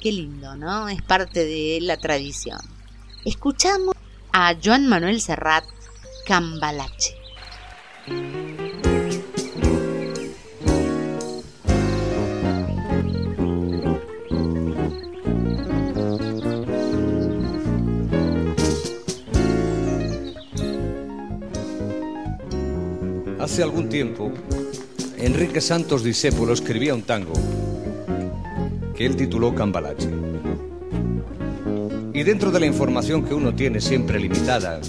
qué lindo, ¿no? Es parte de la tradición. Escuchamos a Joan Manuel Serrat Cambalache. Hace algún tiempo, Enrique Santos Discépolo escribía un tango que él tituló Cambalache. Y dentro de la información que uno tiene siempre limitada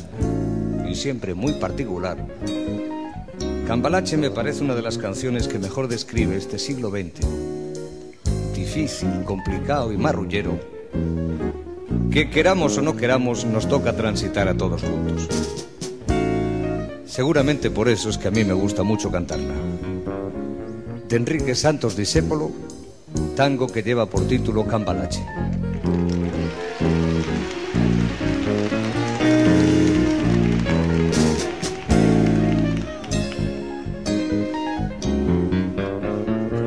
y siempre muy particular, Cambalache me parece una de las canciones que mejor describe este siglo XX. Difícil, complicado y marrullero, que queramos o no queramos nos toca transitar a todos juntos. Seguramente por eso es que a mí me gusta mucho cantarla. de Enrique Santos Discépolo, tango que lleva por título Cambalache.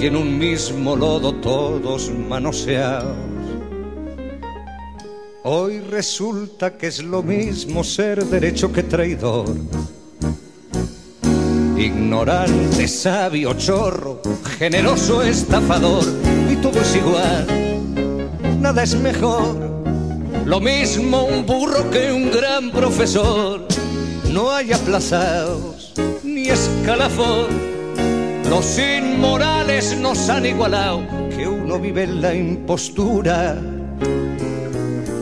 y en un mismo lodo todos manoseados. Hoy resulta que es lo mismo ser derecho que traidor. Ignorante, sabio, chorro, generoso, estafador, y todo es igual, nada es mejor. Lo mismo un burro que un gran profesor. No hay aplazados ni escalafón. Los inmorales nos han igualado, que uno vive en la impostura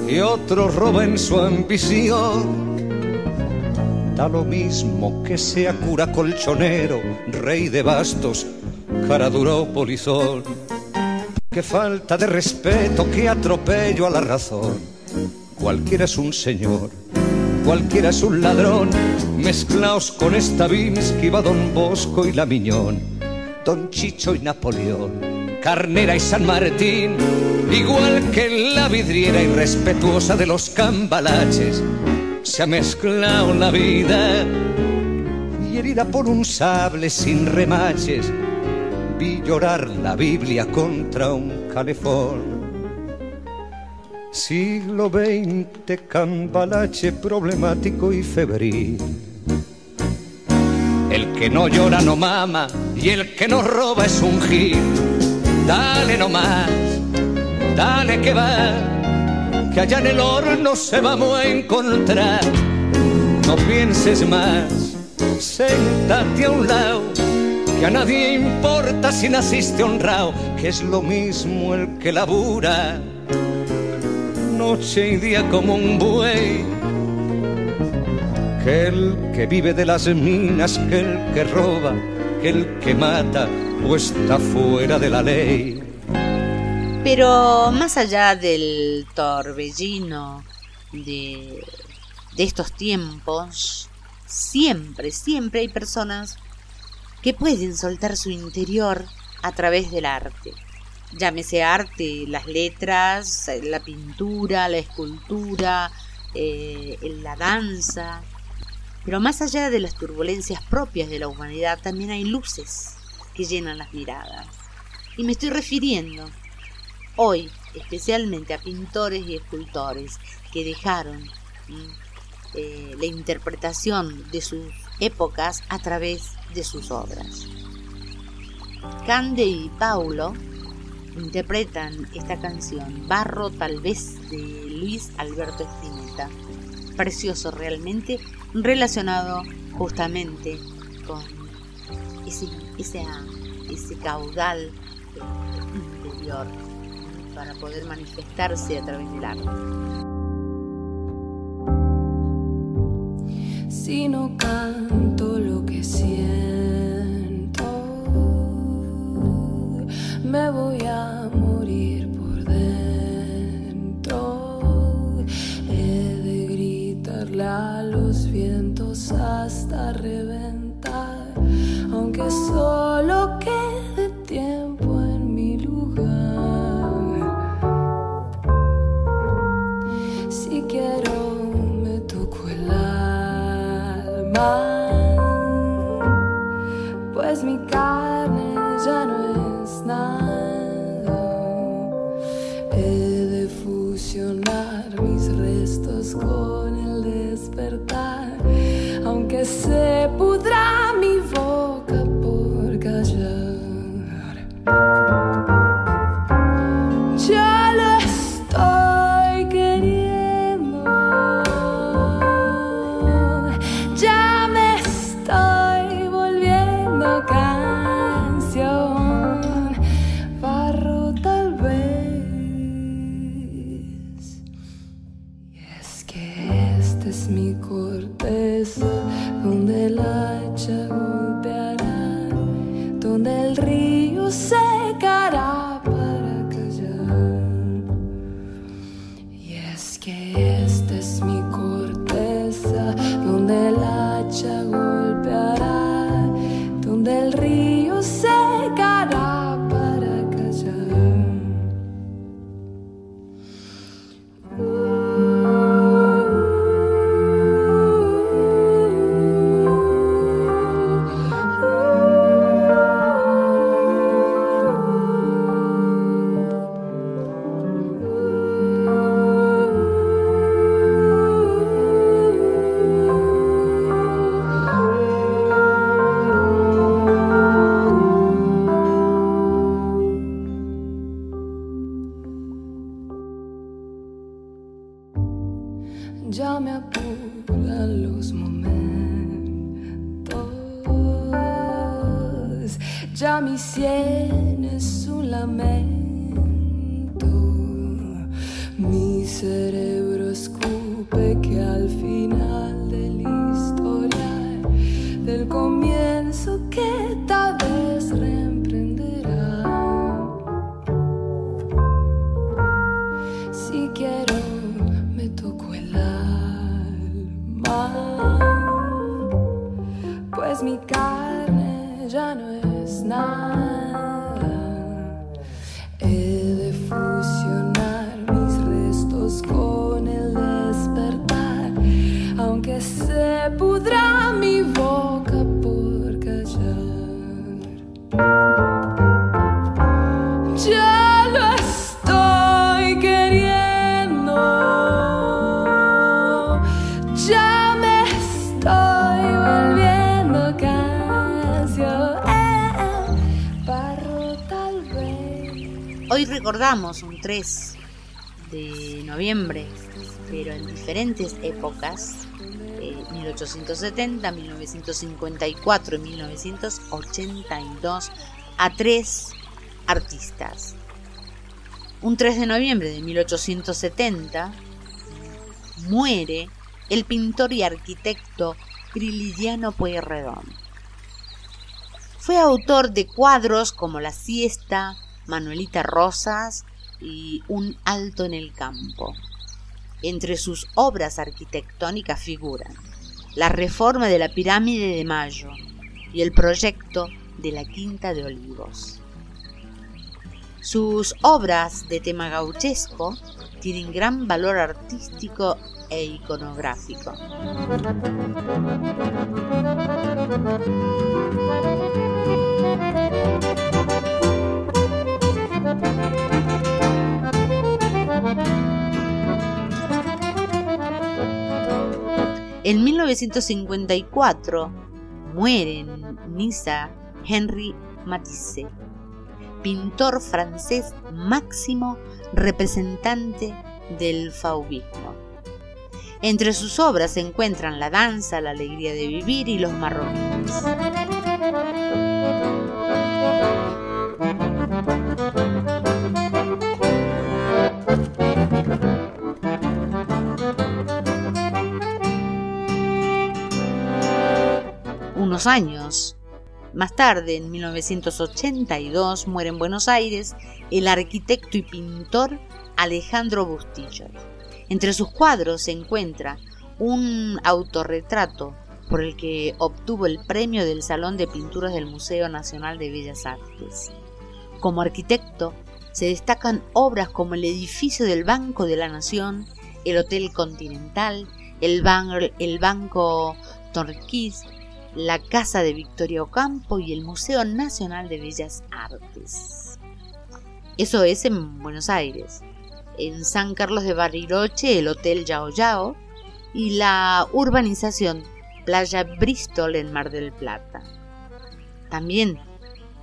y otro roba en su ambición. Da lo mismo que sea cura colchonero, rey de bastos, cara dura o polizón. Qué falta de respeto, qué atropello a la razón. Cualquiera es un señor, cualquiera es un ladrón. Mezclaos con esta que va Don Bosco y la Miñón. Don Chicho y Napoleón, Carnera y San Martín, igual que la vidriera irrespetuosa de los cambalaches, se ha mezclado la vida y herida por un sable sin remaches, vi llorar la Biblia contra un calefón. Siglo XX, cambalache problemático y febril el que no llora no mama y el que no roba es un gil. Dale nomás, dale que va, que allá en el horno se vamos a encontrar. No pienses más, séntate a un lado, que a nadie importa si naciste honrado, que es lo mismo el que labura, noche y día como un buey el que vive de las minas, el que roba, el que mata o está fuera de la ley. Pero más allá del torbellino de, de estos tiempos, siempre, siempre hay personas que pueden soltar su interior a través del arte. Llámese arte, las letras, la pintura, la escultura, eh, la danza, pero más allá de las turbulencias propias de la humanidad, también hay luces que llenan las miradas. Y me estoy refiriendo hoy especialmente a pintores y escultores que dejaron eh, la interpretación de sus épocas a través de sus obras. Cande y Paulo interpretan esta canción, Barro tal vez, de Luis Alberto Spinetta. Precioso realmente relacionado justamente con ese, ese, caudal interior para poder manifestarse a través del arte. Si no canto lo que siento, me voy a hasta reventar, aunque solo quede tiempo en mi lugar. Si quiero, me toco el alma, pues mi carne se pudra mi boca por callar. Un 3 de noviembre, pero en diferentes épocas, eh, 1870, 1954 y 1982, a tres artistas. Un 3 de noviembre de 1870 muere el pintor y arquitecto Grilidiano Pueyrredón. Fue autor de cuadros como La siesta, Manuelita Rosas y Un alto en el campo. Entre sus obras arquitectónicas figuran la reforma de la pirámide de Mayo y el proyecto de la Quinta de Olivos. Sus obras de tema gauchesco tienen gran valor artístico e iconográfico. En 1954 muere en Niza Henri Matisse, pintor francés máximo representante del fauvismo. Entre sus obras se encuentran La danza, La alegría de vivir y Los marroquíes. Unos años más tarde, en 1982, muere en Buenos Aires el arquitecto y pintor Alejandro Bustillo. Entre sus cuadros se encuentra un autorretrato por el que obtuvo el premio del Salón de Pinturas del Museo Nacional de Bellas Artes. Como arquitecto, se destacan obras como el edificio del Banco de la Nación, el Hotel Continental, el, el Banco Torquís, la Casa de Victoria Ocampo y el Museo Nacional de Bellas Artes. Eso es en Buenos Aires. En San Carlos de Bariloche, el Hotel Yao Yao y la urbanización Playa Bristol en Mar del Plata. También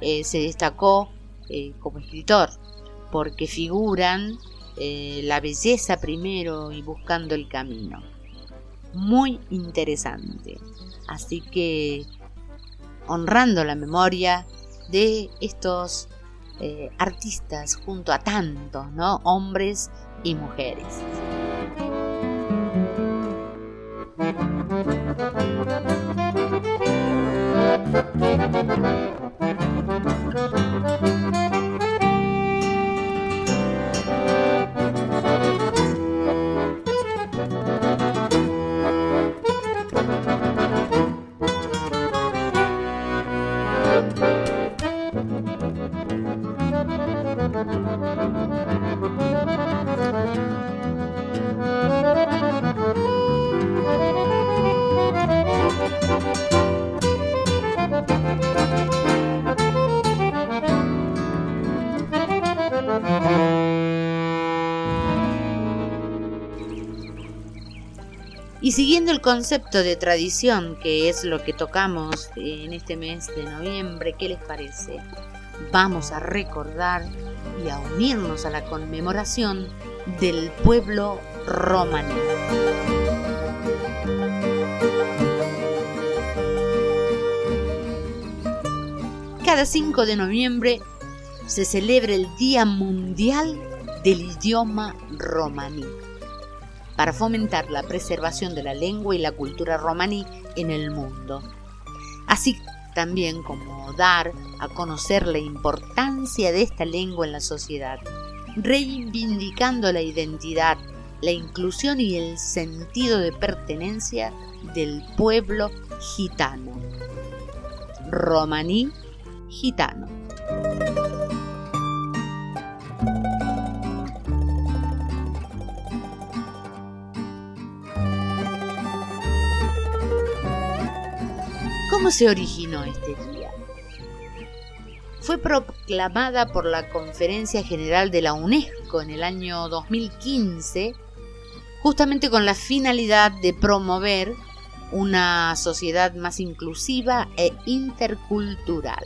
eh, se destacó eh, como escritor porque figuran eh, La belleza primero y Buscando el camino. Muy interesante. Así que honrando la memoria de estos eh, artistas junto a tantos, ¿no? Hombres y mujeres. Siguiendo el concepto de tradición, que es lo que tocamos en este mes de noviembre, ¿qué les parece? Vamos a recordar y a unirnos a la conmemoración del pueblo romaní. Cada 5 de noviembre se celebra el Día Mundial del Idioma Romaní para fomentar la preservación de la lengua y la cultura romaní en el mundo, así también como dar a conocer la importancia de esta lengua en la sociedad, reivindicando la identidad, la inclusión y el sentido de pertenencia del pueblo gitano. Romaní gitano. ¿Cómo se originó este día? Fue proclamada por la Conferencia General de la UNESCO en el año 2015, justamente con la finalidad de promover una sociedad más inclusiva e intercultural,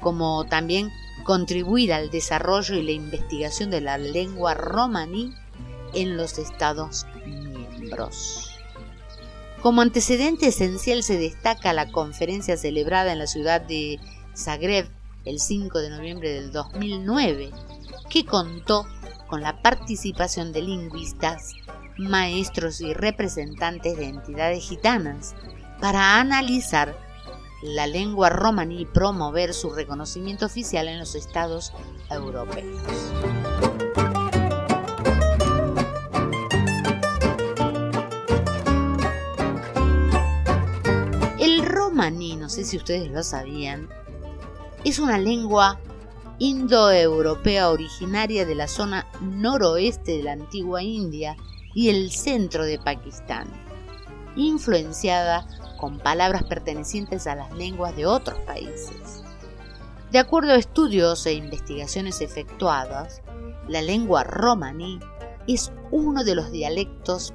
como también contribuir al desarrollo y la investigación de la lengua romaní en los Estados miembros. Como antecedente esencial se destaca la conferencia celebrada en la ciudad de Zagreb el 5 de noviembre del 2009, que contó con la participación de lingüistas, maestros y representantes de entidades gitanas para analizar la lengua romaní y promover su reconocimiento oficial en los estados europeos. Romaní, no sé si ustedes lo sabían, es una lengua indoeuropea originaria de la zona noroeste de la antigua India y el centro de Pakistán, influenciada con palabras pertenecientes a las lenguas de otros países. De acuerdo a estudios e investigaciones efectuadas, la lengua romaní es uno de los dialectos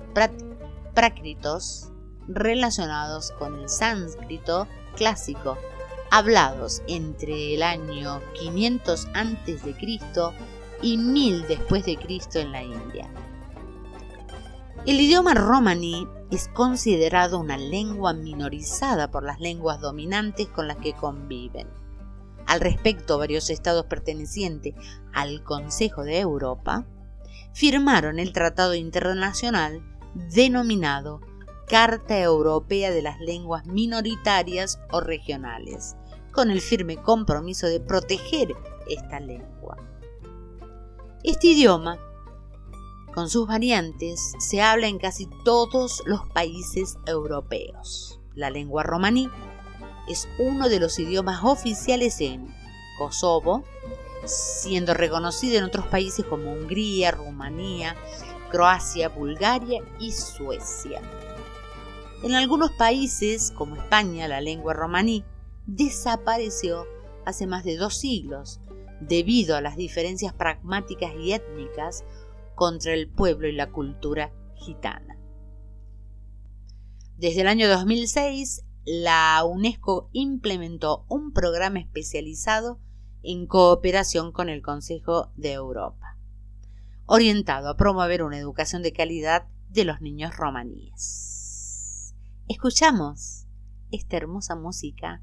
prácritos relacionados con el sánscrito clásico, hablados entre el año 500 a.C. y 1000 después de Cristo en la India. El idioma romaní es considerado una lengua minorizada por las lenguas dominantes con las que conviven. Al respecto, varios estados pertenecientes al Consejo de Europa firmaron el tratado internacional denominado Carta Europea de las Lenguas Minoritarias o Regionales, con el firme compromiso de proteger esta lengua. Este idioma, con sus variantes, se habla en casi todos los países europeos. La lengua romaní es uno de los idiomas oficiales en Kosovo, siendo reconocido en otros países como Hungría, Rumanía, Croacia, Bulgaria y Suecia. En algunos países, como España, la lengua romaní desapareció hace más de dos siglos debido a las diferencias pragmáticas y étnicas contra el pueblo y la cultura gitana. Desde el año 2006, la UNESCO implementó un programa especializado en cooperación con el Consejo de Europa, orientado a promover una educación de calidad de los niños romaníes escuchamos esta hermosa música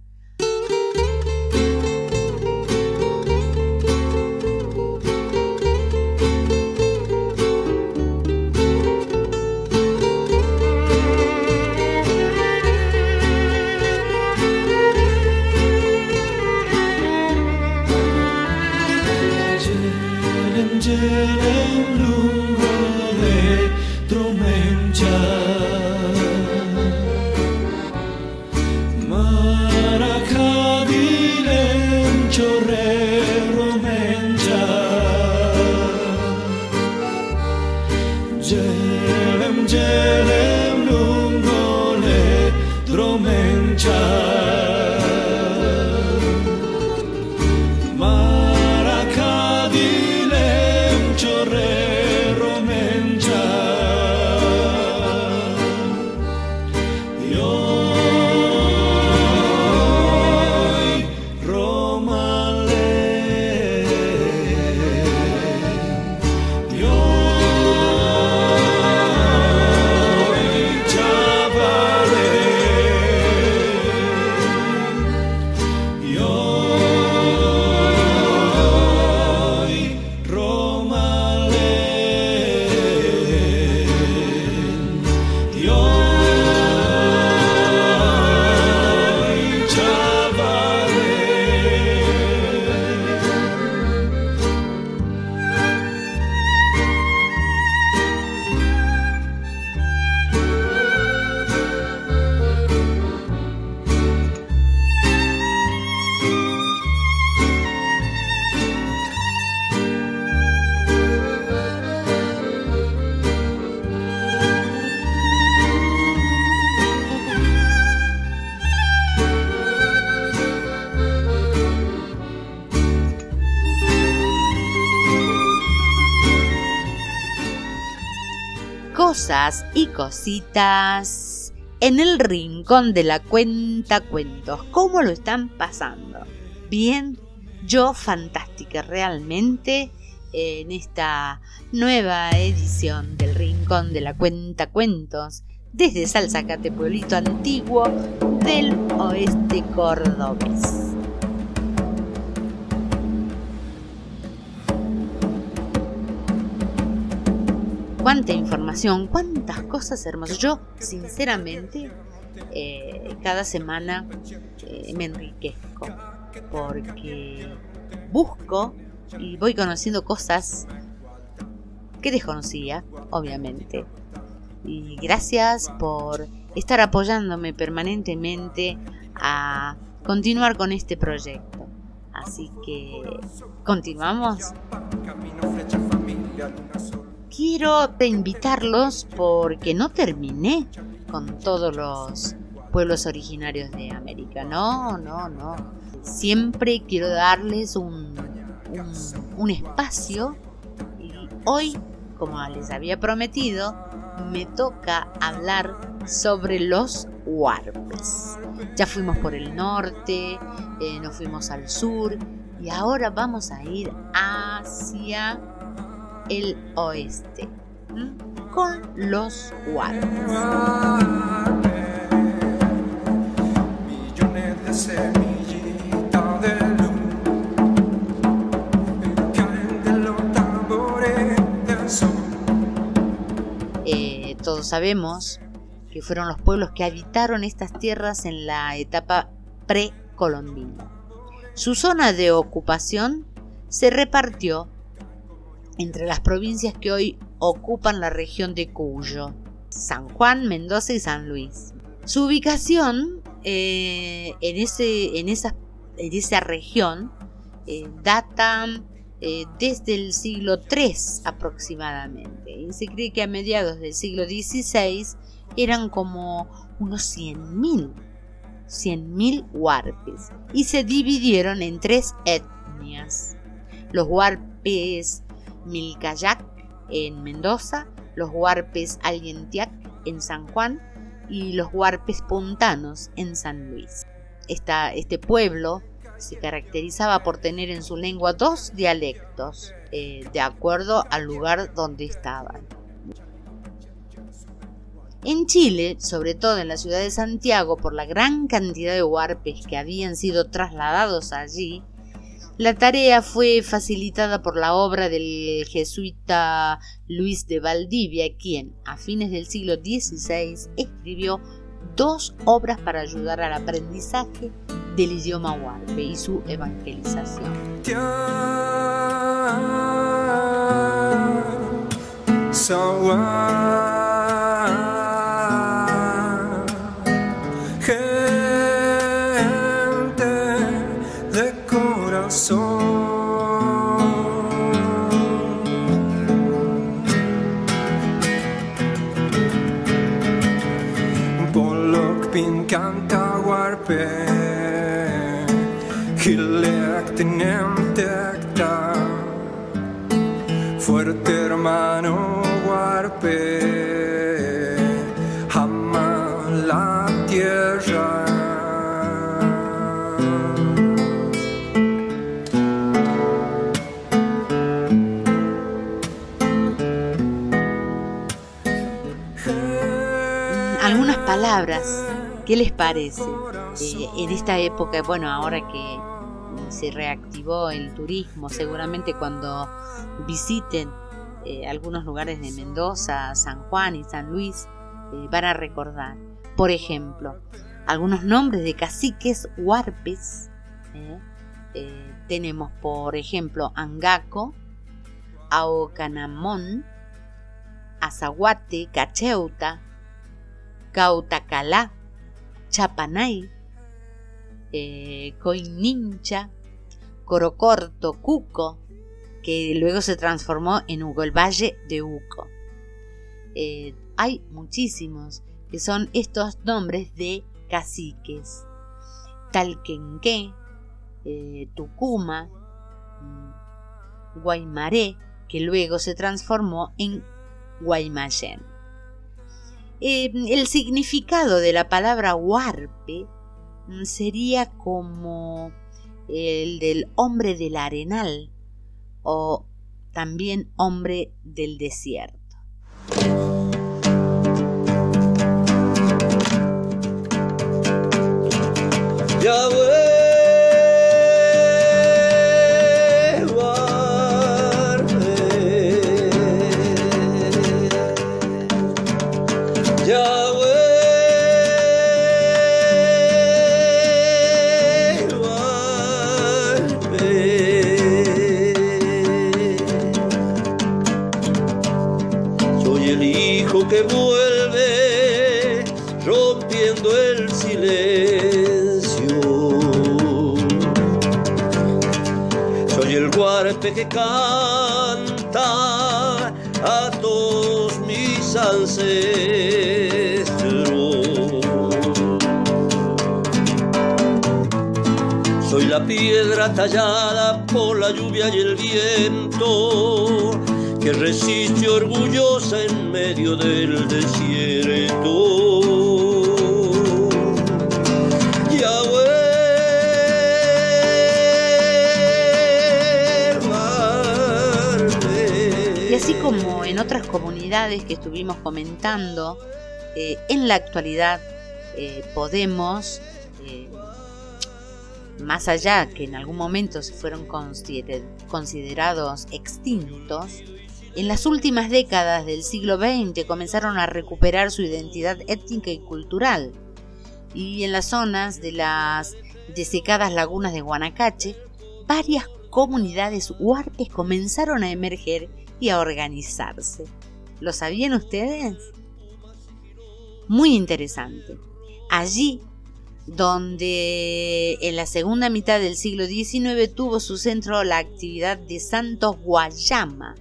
cositas en el rincón de la cuenta cuentos. ¿Cómo lo están pasando? Bien, yo fantástica realmente en esta nueva edición del rincón de la cuenta cuentos desde Salzacate, pueblito antiguo del oeste cordobés. Cuánta información, cuántas cosas hermosas. Yo, sinceramente, eh, cada semana eh, me enriquezco porque busco y voy conociendo cosas que desconocía, obviamente. Y gracias por estar apoyándome permanentemente a continuar con este proyecto. Así que, ¿continuamos? Quiero invitarlos porque no terminé con todos los pueblos originarios de América. No, no, no. Siempre quiero darles un, un, un espacio y hoy, como les había prometido, me toca hablar sobre los huarpes. Ya fuimos por el norte, eh, nos fuimos al sur y ahora vamos a ir hacia el oeste con los sol. Eh, todos sabemos que fueron los pueblos que habitaron estas tierras en la etapa precolombina. Su zona de ocupación se repartió entre las provincias que hoy ocupan la región de Cuyo, San Juan, Mendoza y San Luis. Su ubicación eh, en, ese, en, esa, en esa región eh, data eh, desde el siglo III aproximadamente. Y se cree que a mediados del siglo XVI eran como unos 100.000 100.000 huarpes y se dividieron en tres etnias. Los huarpes Milcayac en Mendoza, los huarpes Alguentiac en San Juan y los huarpes puntanos en San Luis. Este pueblo se caracterizaba por tener en su lengua dos dialectos, eh, de acuerdo al lugar donde estaban. En Chile, sobre todo en la ciudad de Santiago, por la gran cantidad de huarpes que habían sido trasladados allí, la tarea fue facilitada por la obra del jesuita Luis de Valdivia, quien, a fines del siglo XVI, escribió dos obras para ayudar al aprendizaje del idioma huarpe y su evangelización. song bolok pin canta warpe Hileak tenem tecta Fuerte hermano guarpé. Palabras, ¿qué les parece? Eh, en esta época, bueno, ahora que se reactivó el turismo, seguramente cuando visiten eh, algunos lugares de Mendoza, San Juan y San Luis, eh, van a recordar. Por ejemplo, algunos nombres de caciques huarpes. eh, eh, tenemos, por ejemplo, Angaco, Aocanamón, Azaguate, Cacheuta, Cautacalá, Chapanay, eh, Coinincha, Corocorto, Cuco, que luego se transformó en Hugo, el Valle de Uco. Eh, hay muchísimos que son estos nombres de caciques. Talquenque, eh, Tucuma, mm, Guaymaré, que luego se transformó en Guaymallén. Eh, el significado de la palabra huarpe mm, sería como el del hombre del arenal o también hombre del desierto. Guarpe que canta a todos mis ancestros. Soy la piedra tallada por la lluvia y el viento que resiste orgullosa en medio del desierto. Así como en otras comunidades que estuvimos comentando, eh, en la actualidad eh, podemos, eh, más allá que en algún momento se fueron consider- considerados extintos, en las últimas décadas del siglo XX comenzaron a recuperar su identidad étnica y cultural. Y en las zonas de las desecadas lagunas de Guanacache, varias comunidades huarpes comenzaron a emerger y a organizarse. ¿Lo sabían ustedes? Muy interesante. Allí, donde en la segunda mitad del siglo XIX tuvo su centro la actividad de Santos Guayama,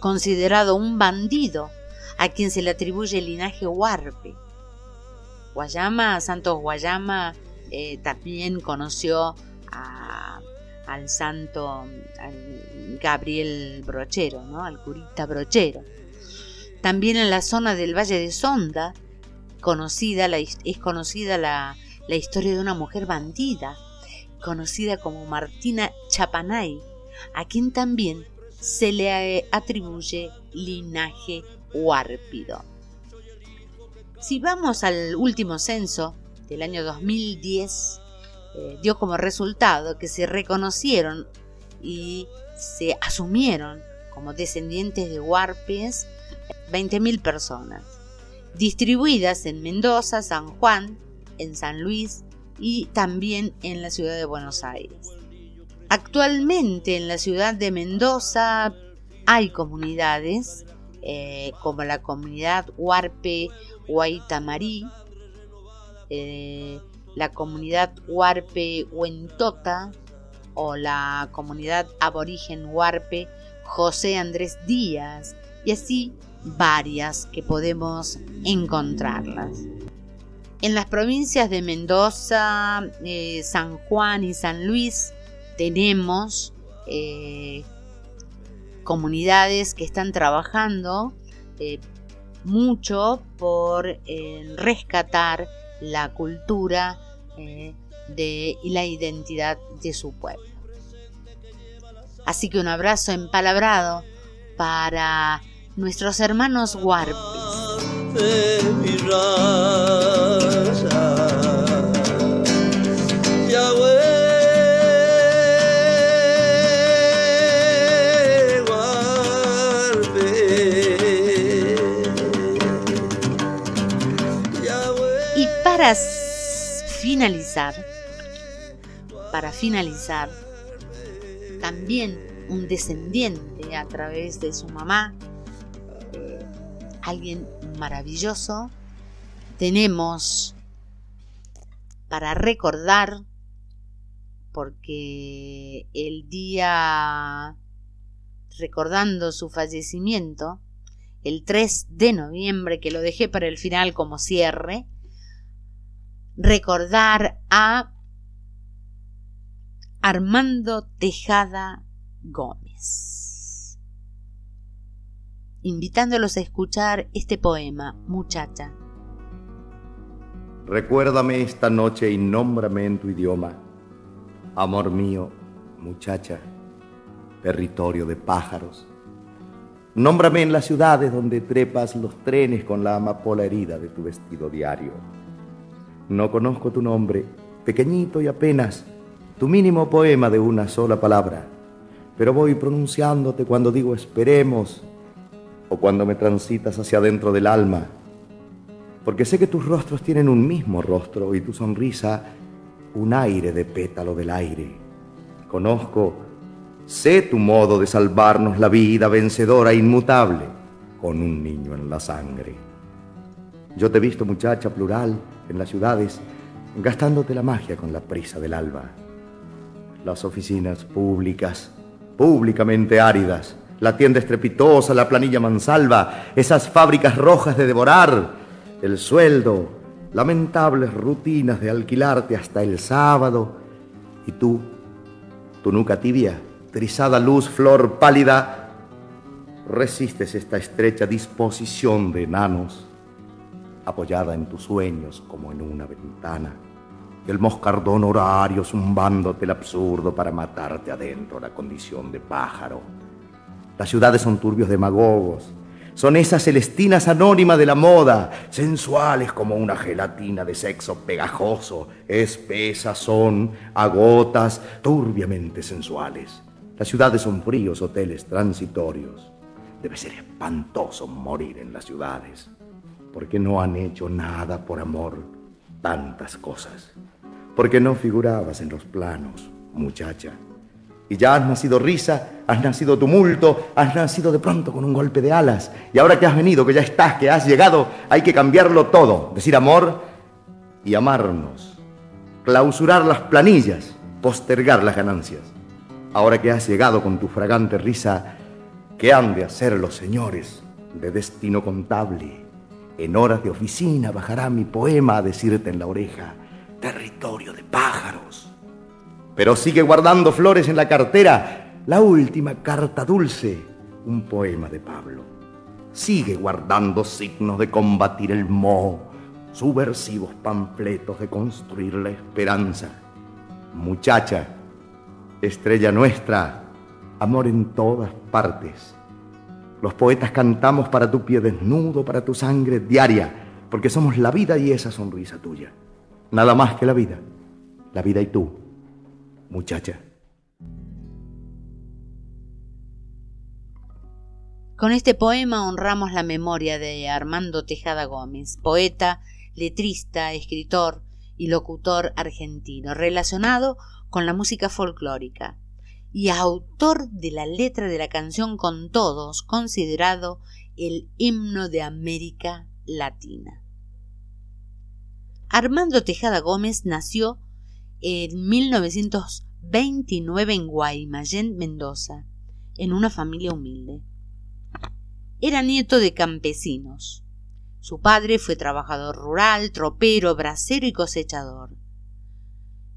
considerado un bandido a quien se le atribuye el linaje huarpe. Guayama, Santos Guayama, eh, también conoció a- al santo al Gabriel Brochero, ¿no? al curita Brochero. También en la zona del Valle de Sonda conocida es conocida la, la historia de una mujer bandida, conocida como Martina Chapanay, a quien también se le atribuye linaje huárpido. Si vamos al último censo del año 2010, eh, dio como resultado que se reconocieron y se asumieron como descendientes de huarpes 20.000 personas, distribuidas en Mendoza, San Juan, en San Luis y también en la ciudad de Buenos Aires. Actualmente en la ciudad de Mendoza hay comunidades eh, como la comunidad Huarpe Guaitamarí, eh, la comunidad Huarpe Huentota o la comunidad aborigen Huarpe José Andrés Díaz y así varias que podemos encontrarlas. En las provincias de Mendoza, eh, San Juan y San Luis tenemos eh, comunidades que están trabajando eh, mucho por rescatar la cultura de, y la identidad de su pueblo. Así que un abrazo empalabrado para nuestros hermanos Warpis. Y para finalizar, para finalizar, también un descendiente a través de su mamá, alguien maravilloso, tenemos para recordar, porque el día recordando su fallecimiento, el 3 de noviembre, que lo dejé para el final como cierre, recordar a Armando Tejada Gómez. Invitándolos a escuchar este poema, muchacha. Recuérdame esta noche y nómbrame en tu idioma. Amor mío, muchacha, territorio de pájaros. Nómbrame en las ciudades donde trepas los trenes con la amapola herida de tu vestido diario. No conozco tu nombre, pequeñito y apenas, tu mínimo poema de una sola palabra, pero voy pronunciándote cuando digo esperemos o cuando me transitas hacia adentro del alma, porque sé que tus rostros tienen un mismo rostro y tu sonrisa un aire de pétalo del aire. Conozco, sé tu modo de salvarnos la vida vencedora, inmutable, con un niño en la sangre. Yo te he visto, muchacha plural, en las ciudades, gastándote la magia con la prisa del alba. Las oficinas públicas, públicamente áridas, la tienda estrepitosa, la planilla mansalva, esas fábricas rojas de devorar, el sueldo, lamentables rutinas de alquilarte hasta el sábado, y tú, tu nuca tibia, trizada luz, flor pálida, resistes esta estrecha disposición de enanos, apoyada en tus sueños como en una ventana el moscardón horario zumbándote el absurdo para matarte adentro la condición de pájaro. Las ciudades son turbios demagogos, son esas celestinas anónimas de la moda, sensuales como una gelatina de sexo pegajoso, espesas son, agotas, turbiamente sensuales. Las ciudades son fríos hoteles transitorios. Debe ser espantoso morir en las ciudades, porque no han hecho nada por amor, tantas cosas porque no figurabas en los planos, muchacha. Y ya has nacido risa, has nacido tumulto, has nacido de pronto con un golpe de alas. Y ahora que has venido, que ya estás, que has llegado, hay que cambiarlo todo. Decir amor y amarnos. Clausurar las planillas, postergar las ganancias. Ahora que has llegado con tu fragante risa, ¿qué han de hacer los señores de destino contable? En horas de oficina bajará mi poema a decirte en la oreja territorio de pájaros. Pero sigue guardando flores en la cartera, la última carta dulce, un poema de Pablo. Sigue guardando signos de combatir el moho, subversivos panfletos de construir la esperanza. Muchacha, estrella nuestra, amor en todas partes. Los poetas cantamos para tu pie desnudo, para tu sangre diaria, porque somos la vida y esa sonrisa tuya nada más que la vida, la vida y tú, muchacha. Con este poema honramos la memoria de Armando Tejada Gómez, poeta, letrista, escritor y locutor argentino, relacionado con la música folclórica y autor de la letra de la canción Con Todos, considerado el himno de América Latina. Armando Tejada Gómez nació en 1929 en Guaymallén, Mendoza, en una familia humilde. Era nieto de campesinos. Su padre fue trabajador rural, tropero, bracero y cosechador.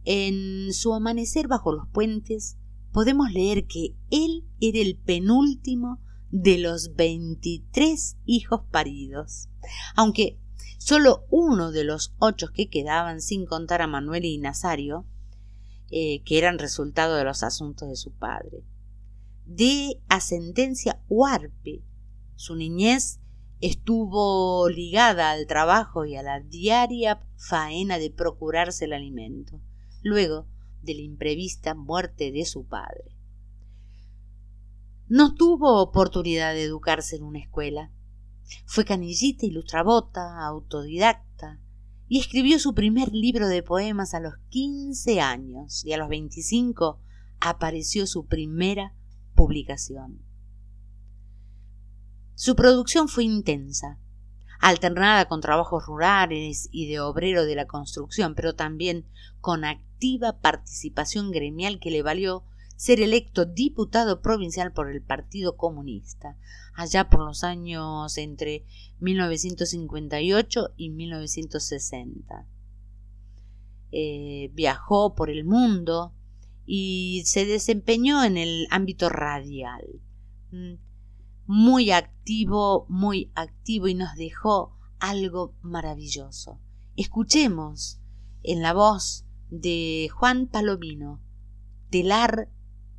En su amanecer bajo los puentes podemos leer que él era el penúltimo de los 23 hijos paridos, aunque solo uno de los ocho que quedaban, sin contar a Manuel y Nazario, eh, que eran resultado de los asuntos de su padre. De ascendencia huarpe, su niñez estuvo ligada al trabajo y a la diaria faena de procurarse el alimento, luego de la imprevista muerte de su padre. No tuvo oportunidad de educarse en una escuela. Fue canillita y lustrabota, autodidacta, y escribió su primer libro de poemas a los 15 años y a los 25 apareció su primera publicación. Su producción fue intensa, alternada con trabajos rurales y de obrero de la construcción, pero también con activa participación gremial que le valió ser electo diputado provincial por el Partido Comunista, allá por los años entre 1958 y 1960. Eh, viajó por el mundo y se desempeñó en el ámbito radial. Muy activo, muy activo y nos dejó algo maravilloso. Escuchemos en la voz de Juan Palomino, telar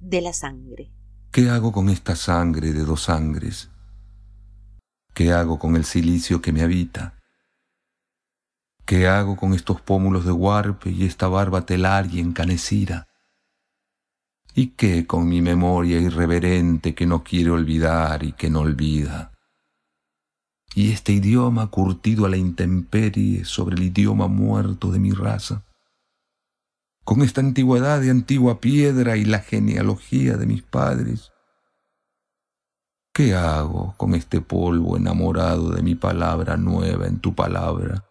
de la sangre. ¿Qué hago con esta sangre de dos sangres? ¿Qué hago con el silicio que me habita? ¿Qué hago con estos pómulos de huarpe y esta barba telar y encanecida? ¿Y qué con mi memoria irreverente que no quiere olvidar y que no olvida? ¿Y este idioma curtido a la intemperie sobre el idioma muerto de mi raza? Con esta antigüedad de antigua piedra y la genealogía de mis padres, ¿qué hago con este polvo enamorado de mi palabra nueva en tu palabra?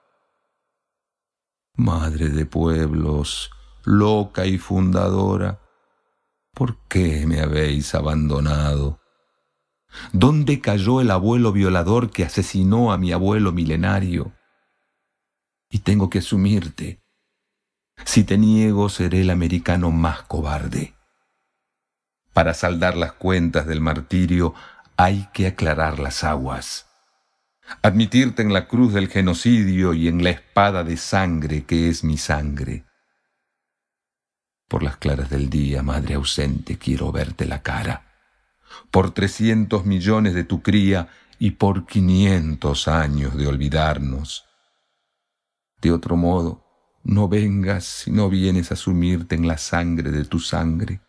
Madre de pueblos, loca y fundadora, ¿Por qué me habéis abandonado? ¿Dónde cayó el abuelo violador que asesinó a mi abuelo milenario? Y tengo que asumirte. Si te niego, seré el americano más cobarde. Para saldar las cuentas del martirio hay que aclarar las aguas. Admitirte en la cruz del genocidio y en la espada de sangre que es mi sangre. Por las claras del día, madre ausente, quiero verte la cara. Por trescientos millones de tu cría y por quinientos años de olvidarnos. De otro modo, no vengas si no vienes a sumirte en la sangre de tu sangre.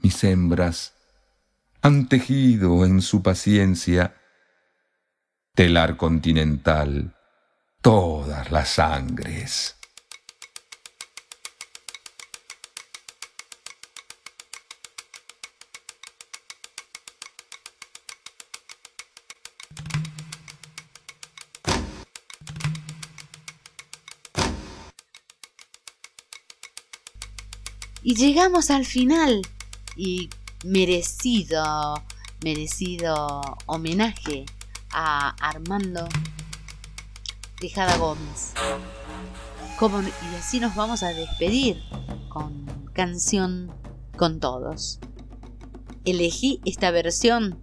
Mis hembras han tejido en su paciencia telar continental todas las sangres. Y llegamos al final y merecido, merecido homenaje a Armando Tejada Gómez. Y así nos vamos a despedir con canción con todos. Elegí esta versión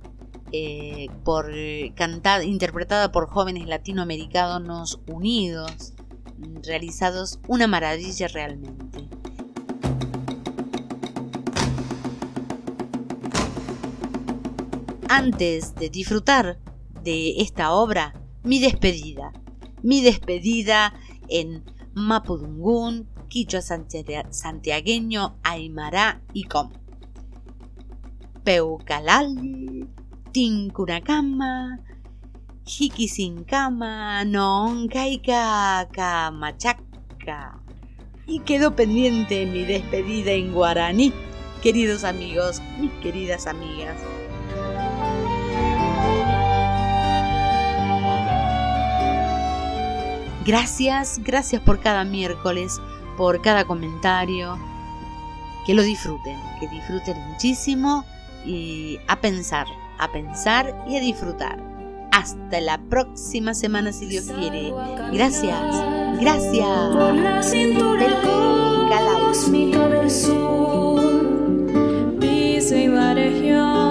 eh, por cantada, interpretada por jóvenes latinoamericanos unidos, realizados una maravilla realmente. Antes de disfrutar de esta obra, mi despedida. Mi despedida en Mapudungún, Quichua Santiagueño, Aymara y Com. Peucalal, Tincunacama, Jiquisincama, Noncaika, Camachaca. Y quedó pendiente mi despedida en guaraní, queridos amigos, mis queridas amigas. Gracias, gracias por cada miércoles, por cada comentario. Que lo disfruten, que disfruten muchísimo y a pensar, a pensar y a disfrutar. Hasta la próxima semana si Dios quiere. Gracias, gracias. La cintura cósmica del sur, y va